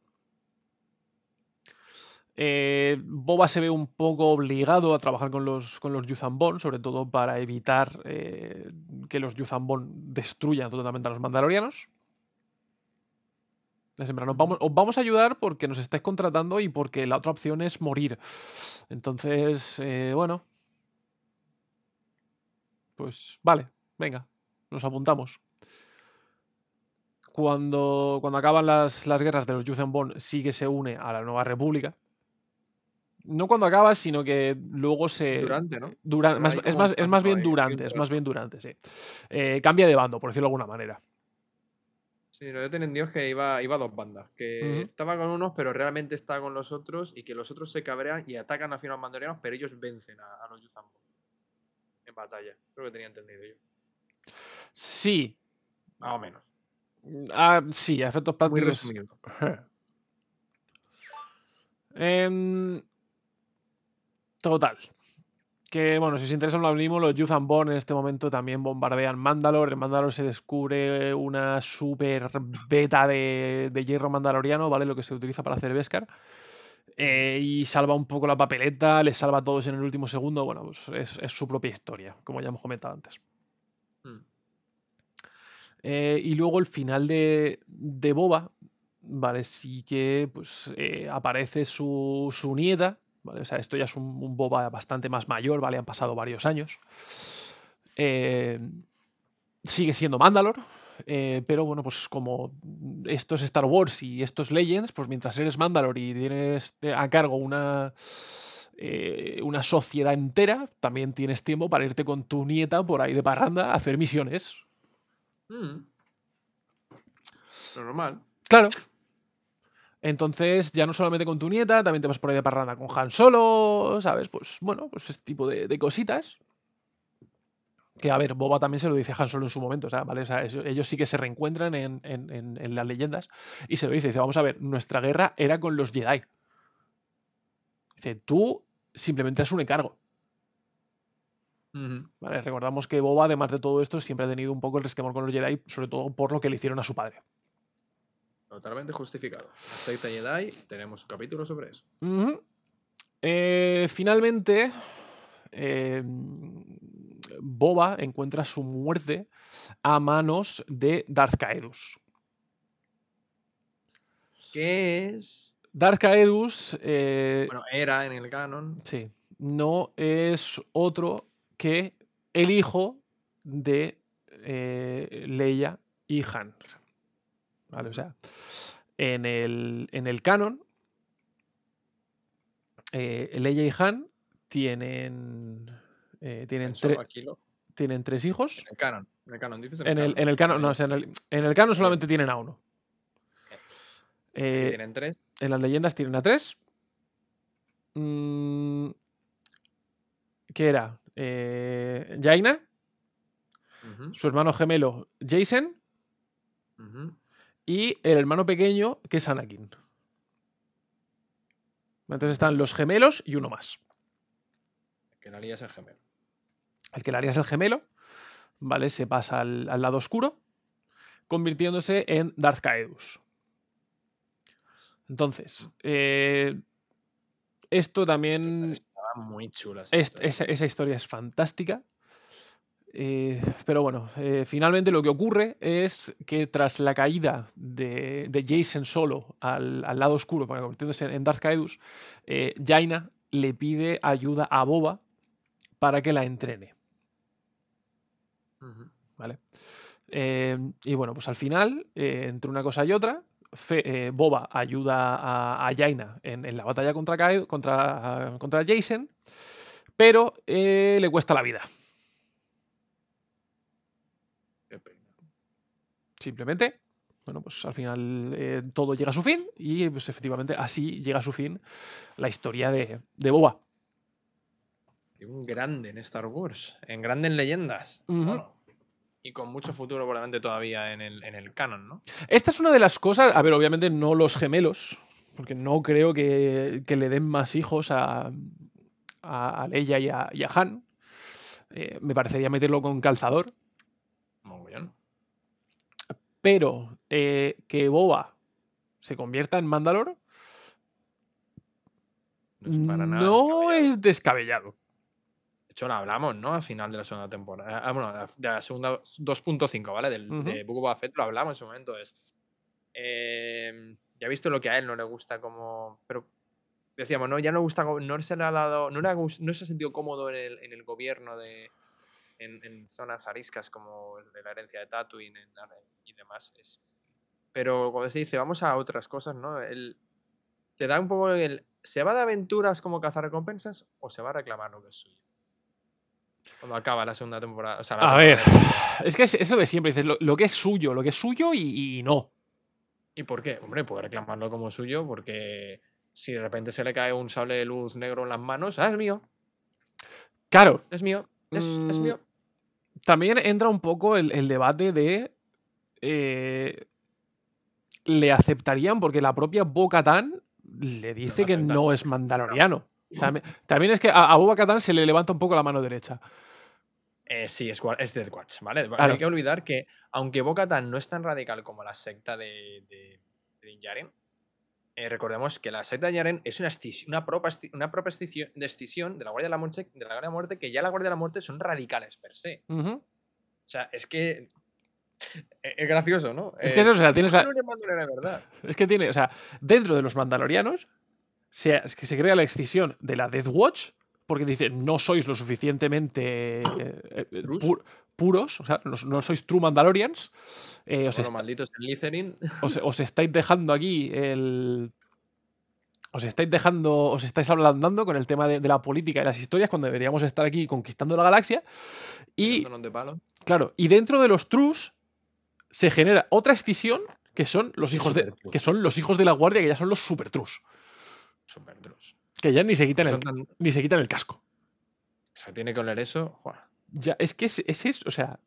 Eh, Boba se ve un poco obligado a trabajar con los, con los Yuzambon, sobre todo para evitar eh, que los Yuzambon destruyan totalmente a los mandalorianos. Os vamos a ayudar porque nos estáis contratando y porque la otra opción es morir. Entonces, eh, bueno. Pues vale, venga, nos apuntamos. Cuando, cuando acaban las, las guerras de los Yuuzhan sí que se une a la Nueva República. No cuando acaba, sino que luego se. Durante, ¿no? Dura- Pero más- hay es, más, es más bien durante, es más bien durante, sí. Eh, cambia de bando, por decirlo de alguna manera. Sí, lo yo tenía entendido es que iba, iba a dos bandas. Que estaba con unos, pero realmente está con los otros. Y que los otros se cabrean y atacan a los mandalorianos, pero ellos vencen a, a los Yuzambo. En batalla. Creo que tenía entendido yo. Sí. Más o menos. Ah, sí, a efectos prácticos. Em, total. Que bueno, si os interesa lo mismo, los Yuzambon en este momento también bombardean Mandalore. En Mandalore se descubre una super beta de, de hierro mandaloriano, ¿vale? Lo que se utiliza para hacer Beskar. Eh, y salva un poco la papeleta, les salva a todos en el último segundo. Bueno, pues es, es su propia historia, como ya hemos comentado antes. Eh, y luego el final de, de Boba, ¿vale? Sí que pues, eh, aparece su, su nieta, ¿vale? O sea, esto ya es un, Boba bastante más mayor, ¿vale? Han pasado varios años. Eh, sigue siendo Mandalor, pero bueno, pues como esto es Star Wars y esto es Legends, pues mientras eres Mandalor y tienes a cargo una, una sociedad entera, también tienes tiempo para irte con tu nieta por ahí de parranda a hacer misiones. Mm. Lo normal. Claro. Entonces, ya no solamente con tu nieta, también te vas por ahí de parranda con Han Solo, ¿sabes? Pues bueno, pues ese tipo de, de cositas. Que a ver, Boba también se lo dice a Han Solo en su momento, o sea, ¿vale? O sea, eso- ellos sí que se reencuentran en, en- en- en las leyendas y se lo dice, dice, vamos a ver, nuestra guerra era con los Jedi. Dice, tú simplemente eres un encargo. ¿Vale? Recordamos que Boba, además de todo esto, siempre ha tenido un poco el resquemor con los Jedi, sobre todo por lo que le hicieron a su padre. Totalmente justificado. Secta Jedi, tenemos un capítulo sobre eso. Eh, finalmente, eh, Boba encuentra su muerte a manos de Darth Caedus. ¿Qué es? Darth Caedus, eh, Bueno, era en el canon. sí, no es otro que el hijo de eh, Leia y Han. ¿Vale? O sea, en el, en el canon, eh, Leia y Han tienen, eh, tienen, tre- tienen tres hijos. En el canon. En el canon, dices En el, en el canon, no, o sea, en el, en el canon solamente tienen a uno. Eh, Tienen tres. en las leyendas tienen a tres. Mm, ¿Qué era? Eh, Jaina, su hermano gemelo Jason y el hermano pequeño que es Anakin. Entonces están los gemelos y uno más. Que la lía es el gemelo. El que le haría es el gemelo, ¿vale? Se pasa al, al lado oscuro, convirtiéndose en Darth Caedus. Entonces, eh, esto también Estaba muy chula. esa Es- historia. esa, esa historia es fantástica. Eh, pero bueno, eh, finalmente lo que ocurre es que tras la caída de, de Jason solo al, al lado oscuro para convirtiéndose en Darth Caedus, eh, Jaina le pide ayuda a Boba para que la entrene. ¿vale? Y bueno, pues al final, entre una cosa y otra, Fe- eh, Boba ayuda a, a Jaina en, en la batalla contra, Kae- contra, contra Jason, pero eh, le cuesta la vida. Qué pena. Simplemente, bueno, pues al final eh, todo llega a su fin y pues efectivamente así llega a su fin la historia de, de Boba. Un grande en Star Wars. En grande en leyendas. Bueno, y con mucho futuro por delante todavía en el, en el canon, ¿no? Esta es una de las cosas, a ver, obviamente no los gemelos, porque no creo que, que le den más hijos a, a, a Leia y a, y a Han. Eh, me parecería meterlo con calzador. Muy bien. Pero eh, que Boba se convierta en Mandalor No es para nada no descabellado. es descabellado. Hecho, lo hablamos, ¿no? Al final de la segunda temporada. Ah, bueno, de la segunda 2.5, ¿vale? Del, Ujú. De Book of Fett lo hablamos en su momento. Es. eh, ya he visto lo que a él no le gusta como. Pero decíamos, no, ya no gusta. como- No se le ha dado. No, le ha no se ha sentido cómodo en el, en el gobierno de. En, en zonas ariscas como el de la herencia de Tatooine y demás. Es, pero cuando se dice, vamos a otras cosas, ¿no? Él te da un poco el. ¿Se va de aventuras como cazar recompensas o se va a reclamar lo que es suyo? Cuando acaba la segunda temporada. O sea, la A ver, es que es, es lo de siempre, dices, lo, lo que es suyo, lo que es suyo y, y no. ¿Y por qué? Hombre, puede reclamarlo como suyo porque si de repente se le cae un sable de luz negro en las manos, ah, es mío, Claro, es mío, es, es Mm, mío. también entra un poco el, el debate de. eh, ¿Le aceptarían? Porque la propia Boca Tan le dice que no es mandaloriano. También, también es que a, a Katan se le levanta un poco la mano derecha. Eh, sí, es, es Death Watch, ¿vale? Claro. Hay que olvidar que, aunque Bo-Katan no es tan radical como la secta de, de, Djarin, eh, recordemos que la secta de Yaren es una, una, propia, una propia decisión de la Guardia de la, Muerte, de la Guardia de la Muerte, que ya la Guardia de la Muerte son radicales per se. O sea, es que. Es es gracioso, ¿no? Es que eso, o sea, tienes a-. Es que tiene, o sea, dentro de los mandalorianos se, crea la extinción de la Death Watch porque dice, no sois lo suficientemente eh, eh, pu- puros, o sea, no, no sois true Mandalorians. eh, os, Bueno, malditos el os- os estáis dejando aquí el... Os estáis dejando, os estáis ablandando con el tema de, de la política y las historias cuando deberíamos estar aquí conquistando la galaxia. Y, claro, y dentro de los Trus se genera otra escisión que son los hijos de, que son los hijos de la guardia, que ya son los super Trus. Trus. Que ya ni se quitan, Son el, tan- ni se quitan el casco. O sea, tiene que oler eso. Ya, es que es, es eso, o sea.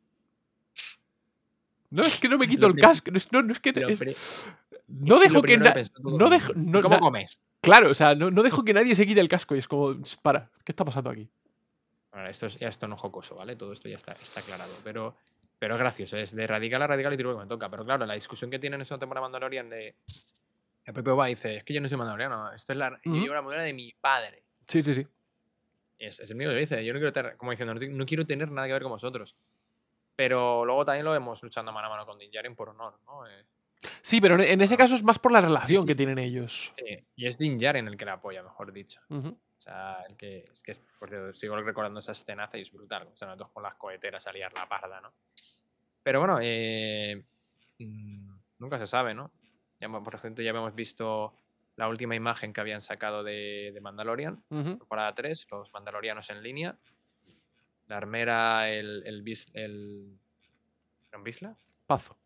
No es que no me quito el casco. No, es- no, no es que. Es- no dejo que. no dejo. no- ¿Cómo comes? claro, o sea, no, no dejo que nadie se quite el casco. Y es como. Para, ¿qué está pasando aquí? Bueno, esto es, ya esto no jocoso, ¿vale? Todo esto ya está, está aclarado. Pero, pero es gracioso, es de radical a radical y tiro que me toca. Pero claro, la discusión que tienen en esta temporada Mandalorian de. El propio va dice: Es que yo no soy mandaloriano, esto es la. Yo Ujú. llevo la moneda de mi padre. Sí, sí, sí. Es, es el mío que dice: Yo no quiero tener, como diciendo, no, no quiero tener nada que ver con vosotros. Pero luego también lo vemos luchando mano a mano con Din Djarin por honor, ¿no? Eh, Sí, pero en- ese caso es más por la relación que tienen ellos. sí, y es Din Djarin el que la apoya, mejor dicho. Ujú. O sea, el que, es que, es- por cierto, sigo recordando esa escenaza y es brutal. O sea, nosotros con las coheteras a liar la parda, ¿no? Pero bueno, eh, mm, nunca se sabe, ¿no? Ya, hemos- por ejemplo, ya habíamos visto la última imagen que habían sacado de, de Mandalorian, Ujú. temporada 3, los mandalorianos en línea. La armera, el. el, Vis- el ¿Era Visla? Pazo.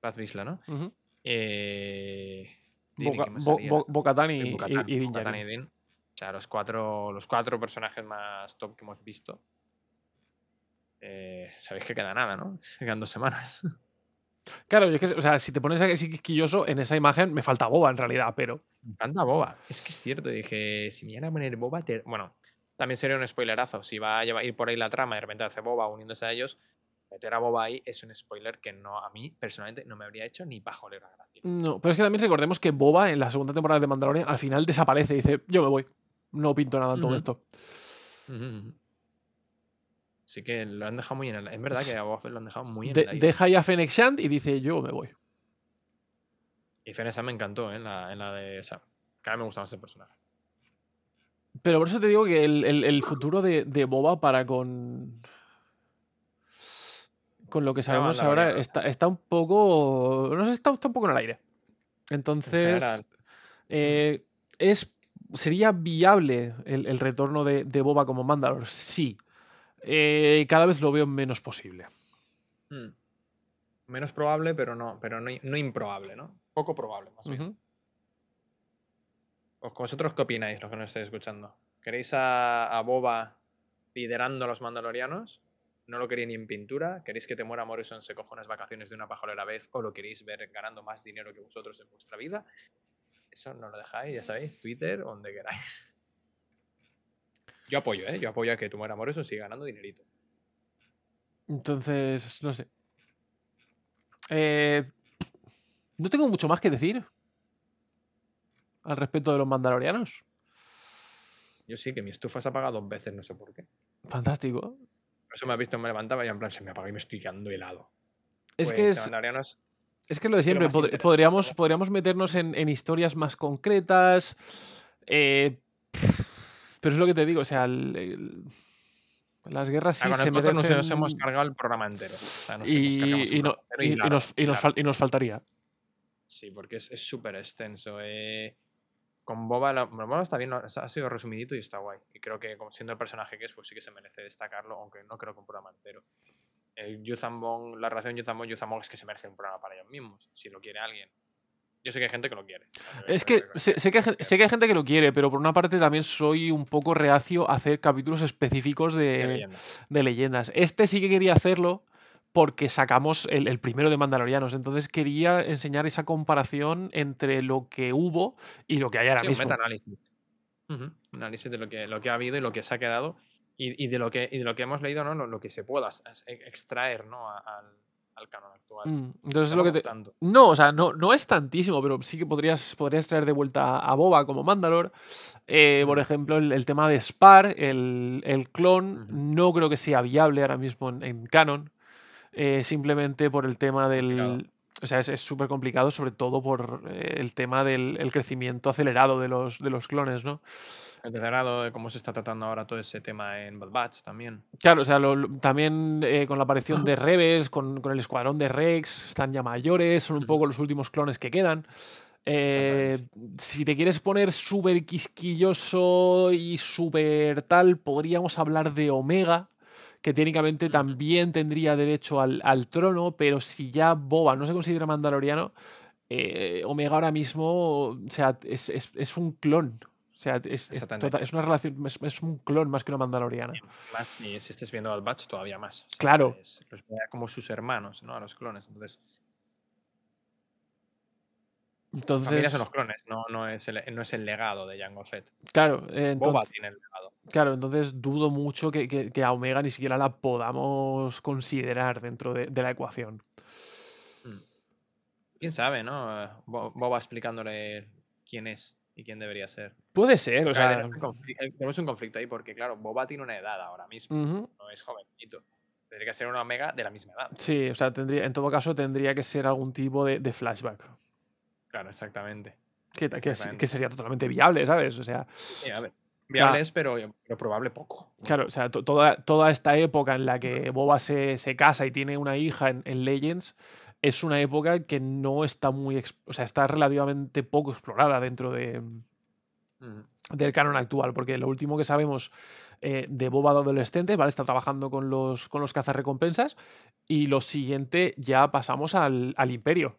Paz Visla, ¿no? Ujú. Eh, Bo-Katan y, El y- y y Din. O sea, los cuatro, los cuatro personajes más top que hemos visto. Eh, Sabéis que queda nada, ¿no? Quedan dos semanas. Claro, es que, o sea, si te pones así quisquilloso, en esa imagen me falta boba en realidad, pero. Me encanta Boba. Es que es cierto. Dije, si me iban a poner Boba. te- Bueno, también sería un spoilerazo. Si va a ir por ahí la trama y de repente hace Boba uniéndose a ellos, meter a Boba ahí es un spoiler que no a mí, personalmente, no me habría hecho ni pajolera gracia. No, pero es que también recordemos que Boba en la segunda temporada de Mandalorian al final desaparece y dice, yo me voy. No pinto nada en todo esto. Ujú. Así que lo han dejado muy en el Es verdad que a Boba Fett lo han dejado muy en De- el aire. deja ya a Fennec Shand y dice, yo me voy. Y Fenesa me encantó, ¿eh? En la, en la de. Sea, cada vez me gusta más ese personaje. Pero por eso te digo que el, el- el futuro de, de Boba para con. Con lo que sabemos ahora está, está un poco. No sé, está, está un poco en el aire. Entonces. eh, es, ¿Sería viable el, el retorno de, de Boba como Mandalor? Sí. Eh, cada vez lo veo menos posible. Hmm. Menos probable, pero no, pero no, no improbable, ¿no? Poco probable, más bien. Ujú. ¿Os- ¿Vosotros qué opináis, los que nos estáis escuchando? ¿Queréis a, a Boba liderando a los mandalorianos? ¿No lo queréis ni en pintura? ¿Queréis que Temora Morrison se coja unas vacaciones de una pajolera vez? ¿O lo queréis ver ganando más dinero que vosotros en vuestra vida? Eso no lo dejáis, ya sabéis, Twitter donde queráis. Yo apoyo, ¿eh? Yo apoyo a que tu muera Morrison siga ganando dinerito. Entonces, no sé. Eh, no tengo mucho más que decir al respecto de los mandalorianos. Yo sí, que mi estufa se ha apagado dos veces, no sé por qué. Fantástico. Por eso me ha visto, me levantaba y en plan se me apaga y me estoy quedando helado. Es Pues, que es, Mandalorianos, es que lo de lo siempre. pod- podríamos, podríamos meternos en, en historias más concretas. eh, pero es lo que te digo, o sea, el- el- las guerras sí se Cotor nos, merecen. nos hemos cargado el programa entero. O sea, nos- nos y, no- nos, y, nos largo. fal- y nos faltaría. Sí, porque es súper extenso. eh. Con Boba, la- bueno, Boba está bien, ha sido resumidito y está guay. Y creo que como siendo el personaje que es, pues sí que se merece destacarlo, aunque no creo que un programa entero. El la relación Yuzambong Yuzambong es que se merece un programa para ellos mismos, si lo quiere alguien. Yo sé que hay gente que lo quiere. Es que sé, sé que hay, sé que hay gente que lo quiere, pero por una parte también soy un poco reacio a hacer capítulos específicos De de, leyenda. de leyendas. Este sí que quería hacerlo porque sacamos el, el primero de Mandalorianos. Entonces quería enseñar esa comparación entre lo que hubo y lo que hay ahora Sí, un mismo. metaanálisis. Un análisis de lo que, lo que ha habido y lo que se ha quedado y, y de, lo que, y de lo que hemos leído, ¿no? Lo, lo que se pueda extraer ¿no? a- al, al canon actual. Mm, Entonces es lo que te, tanto. No, o sea, no, no es tantísimo, pero sí que podrías, podrías traer de vuelta a Boba como Mandalor. Eh, por ejemplo, el, el tema de Spar, el, el clon, no creo que sea viable ahora mismo en, en canon. eh, simplemente por el tema del. O sea, es súper complicado, sobre todo por eh, el tema del el crecimiento acelerado de los, de los clones, ¿no? Grado, de cómo se está tratando ahora todo ese tema en Bad Batch también. Claro, o sea, lo- lo- también eh, con la aparición de Rebels, con, con el escuadrón de Rex, están ya mayores, son un poco los últimos clones que quedan. Eh, si te quieres poner súper quisquilloso y súper tal, podríamos hablar de Omega, que técnicamente también tendría derecho al, al trono, pero si ya Boba no se considera mandaloriano, eh, Omega ahora mismo, o sea, es, es- es un clon. O sea, es, es tota- es una relación, es, es un clon más que una mandaloriana. Más si, si estés viendo Bad Batch, todavía más. O sea, Claro. los ve como sus hermanos, ¿no? A los clones. Entonces, familia Entonces, son los clones, no, no, es el, no es el legado de Jango Fett. claro, eh, Boba entonces, tiene el legado. claro, entonces dudo mucho que, que- que a Omega ni siquiera la podamos considerar dentro de, de la ecuación. Mm. Quién sabe, ¿no? Bo- Boba explicándole quién es y quién debería ser. Puede ser, o sea. tenemos un confli- eh, tenemos un conflicto ahí porque, claro, Boba tiene una edad ahora mismo, no es jovencito. Tendría que ser una Omega de la misma edad. Sí, o sea, tendría, en todo caso tendría que ser algún tipo de, de flashback. Claro, exactamente. Que, sería totalmente viable, ¿sabes? O sea, Sí, a ver. Viable es, pero, pero probable poco. claro, o sea, to- toda, toda esta época en la que Boba se, se casa y tiene una hija en, en Legends es una época que no está muy. O sea, está relativamente poco explorada dentro de, Mm. del canon actual, porque lo último que sabemos eh, de Boba de adolescente, ¿vale? Está trabajando con los, con los cazarrecompensas y lo siguiente ya pasamos al, al imperio.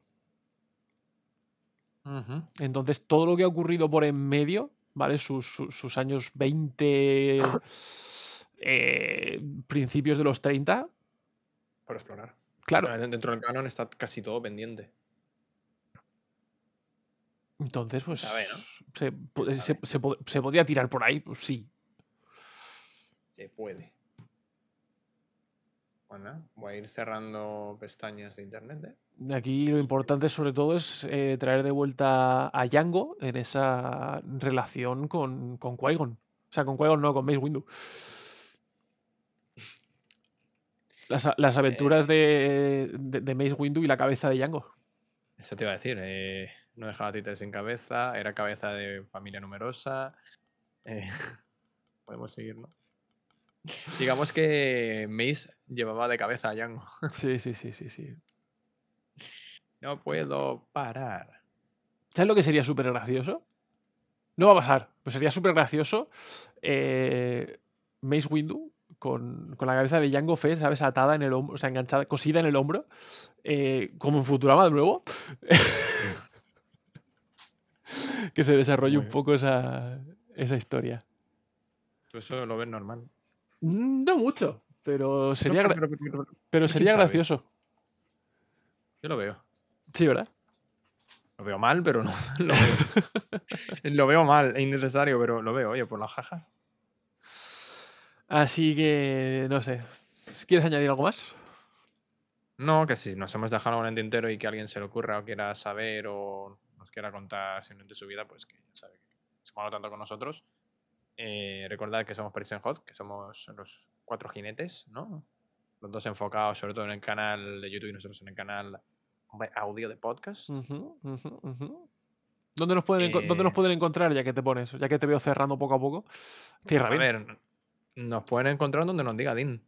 Entonces, todo lo que ha ocurrido por en medio, ¿vale? Sus, sus- sus años 20, eh, principios de los 30, Por explorar. claro. Dentro del canon está casi todo pendiente. Entonces, pues sabe, ¿no? se, po- ¿Quién se, sabe? se po- se podría tirar por ahí, pues sí. Se puede. Bueno, voy a ir cerrando pestañas de internet. ¿eh? Aquí lo importante sobre todo es eh, traer de vuelta a Django en esa relación con, con Qui-Gon. O sea, con Qui-Gon no, con Mace Windu. Las, las aventuras de, de, de Mace Windu y la cabeza de Django. Eso te iba a decir. eh, no dejaba títeres sin cabeza. Era cabeza de familia numerosa. eh, podemos seguir, ¿no? Digamos que Mace llevaba de cabeza a Django. Sí, sí, sí, sí, sí. No puedo parar. ¿Sabes lo que sería súper gracioso? No va a pasar, pero sería súper gracioso eh, Mace Windu con, con la cabeza de Jango Fett, ¿sabes? Atada en el hombro, o sea, enganchada, cosida en el hombro, eh, como en Futurama de nuevo. que se desarrolle un poco esa, esa historia. Tú eso lo ves normal. Mm, No mucho, pero sería, pero- pero- pero- pero quién sería gracioso. yo lo veo. Sí, ¿verdad? Lo veo mal, pero no. Lo veo, lo veo mal, es innecesario, pero lo veo, oye, por las jajas. Así que, no sé. ¿Quieres añadir algo más? No, que si nos hemos dejado algo en el tintero y que alguien se le ocurra o quiera saber o nos quiera contar simplemente su vida, pues que ya sabe que se ponga tanto con nosotros. Eh, recordad que somos Prison Hot, que somos los cuatro jinetes, ¿no? Los dos enfocados sobre todo en el canal de YouTube y nosotros en el canal audio de podcast. ¿Dónde nos, pueden, ¿Dónde nos Eh. pueden encontrar ya que te pones? Ya que te veo cerrando poco a poco. Tierra A bien. ver, nos pueden encontrar donde nos diga Dean.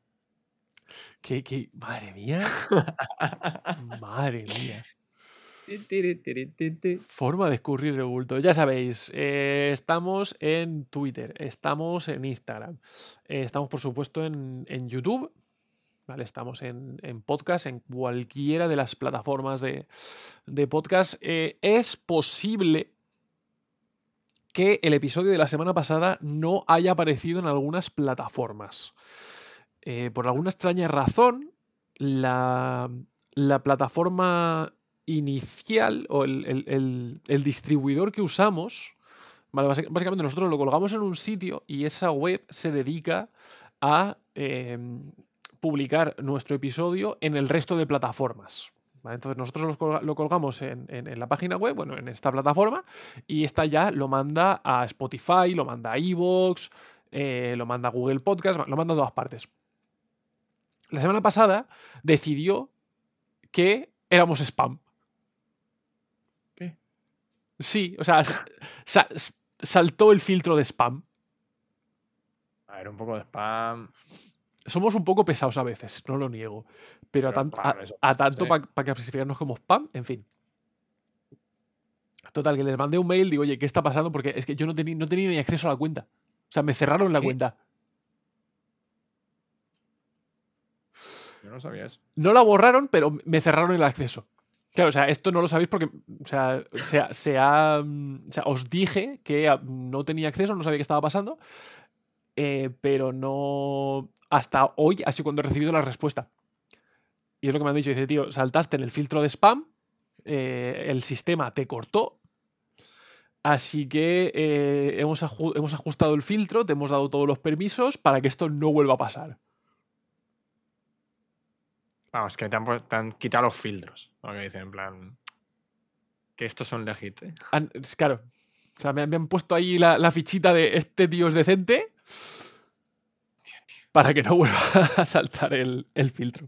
¿Qué, qué? Madre mía. Madre mía. Forma de escurrir el bulto. Ya sabéis, eh, estamos en Twitter, estamos en Instagram, eh, estamos por supuesto en, en YouTube, Estamos en, en podcast, en cualquiera de las plataformas de, de podcast. Eh, es posible que el episodio de la semana pasada no haya aparecido en algunas plataformas. Eh, por alguna extraña razón, la, la plataforma inicial o el, el- distribuidor que usamos, ¿vale? Básic- básicamente nosotros lo colgamos en un sitio y esa web se dedica a em, publicar nuestro episodio en el resto de plataformas. ¿vale? Entonces nosotros colga- lo colgamos en, en- en la página web, bueno, en esta plataforma, y esta ya lo manda a Spotify, lo manda a Evox, lo manda a Google Podcast, lo manda a todas partes. La semana pasada decidió que éramos spam. ¿Qué? Sí, o sea, sa- sa- saltó el filtro de spam. A ver, un poco de spam. Somos un poco pesados a veces, no lo niego. Pero, a, Pero tanto- eso a para clasificarnos como spam, en fin. Total, que les mandé un mail, digo, oye, ¿qué está pasando? Porque es que yo no, tenía no tenía ni acceso a la cuenta. O sea, me cerraron la ¿Qué? cuenta. Yo no sabía eso. No la borraron, pero me cerraron el acceso. Claro, o sea, esto no lo sabéis porque o sea, se ha, mm, o sea, os dije que ah, no tenía acceso, no sabía qué estaba pasando, eh, pero no. Hasta hoy ha sido cuando he recibido la respuesta. Y es lo que me han dicho: dice, tío, saltaste en el filtro de spam, eh, el sistema te cortó. Así que eh, hemos, aju- hemos ajustado el filtro, te hemos dado todos los permisos para que esto no vuelva a pasar. Vamos, que te han, pu- te han quitado los filtros. Lo que dicen, en plan. Que estos son es claro. O sea, me, han- me han puesto ahí la, la fichita de este tío es decente para que no vuelva a saltar el, el filtro.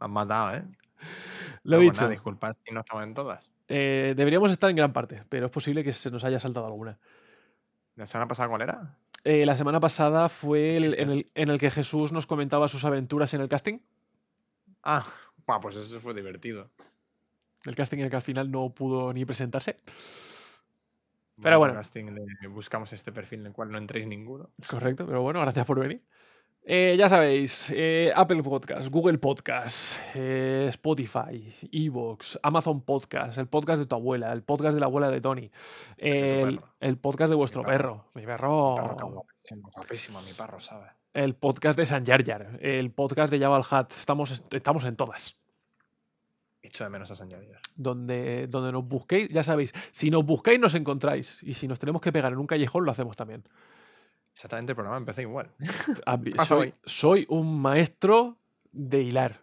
Me han matado, ¿eh? Lo he dicho. Nada, disculpad si no estamos en todas. eh, deberíamos estar en gran parte, pero es posible que se nos haya saltado alguna. ¿La semana pasada cuál era? Eh, la semana pasada fue el- en, el, en el que Jesús nos comentaba sus aventuras en el casting. Ah, pues eso fue divertido. El casting en el que al final no pudo ni presentarse. Vaya bueno. buscamos este perfil en el cual no entréis ninguno. Correcto, pero bueno, gracias por venir. Eh, ya sabéis, eh, Apple Podcast, Google Podcast, eh, Spotify, Evox, Amazon Podcast, el podcast de tu abuela, el podcast de la abuela de Tony, el, el podcast de vuestro Mi perro. perro, mi perro, Perro, qué guapísimo, guapísimo, mi perro, ¿sabes? el podcast de San Yar Yar, el podcast de Java al Hat, estamos, estamos en todas. Echo de menos a San Javier. Donde, donde nos busquéis, ya sabéis, si nos buscáis nos encontráis y si nos tenemos que pegar en un callejón lo hacemos también. Exactamente, el programa empezó igual. Soy, soy un maestro de hilar.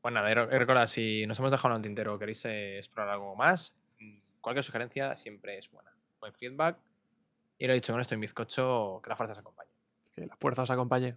Pues nada, re- recuerda, si nos hemos dejado en el tintero o queréis eh, explorar algo más, mm, cualquier sugerencia siempre es buena. Buen feedback. Y lo he dicho con esto en bizcocho, que la fuerza os acompañe. Que la fuerza os acompañe.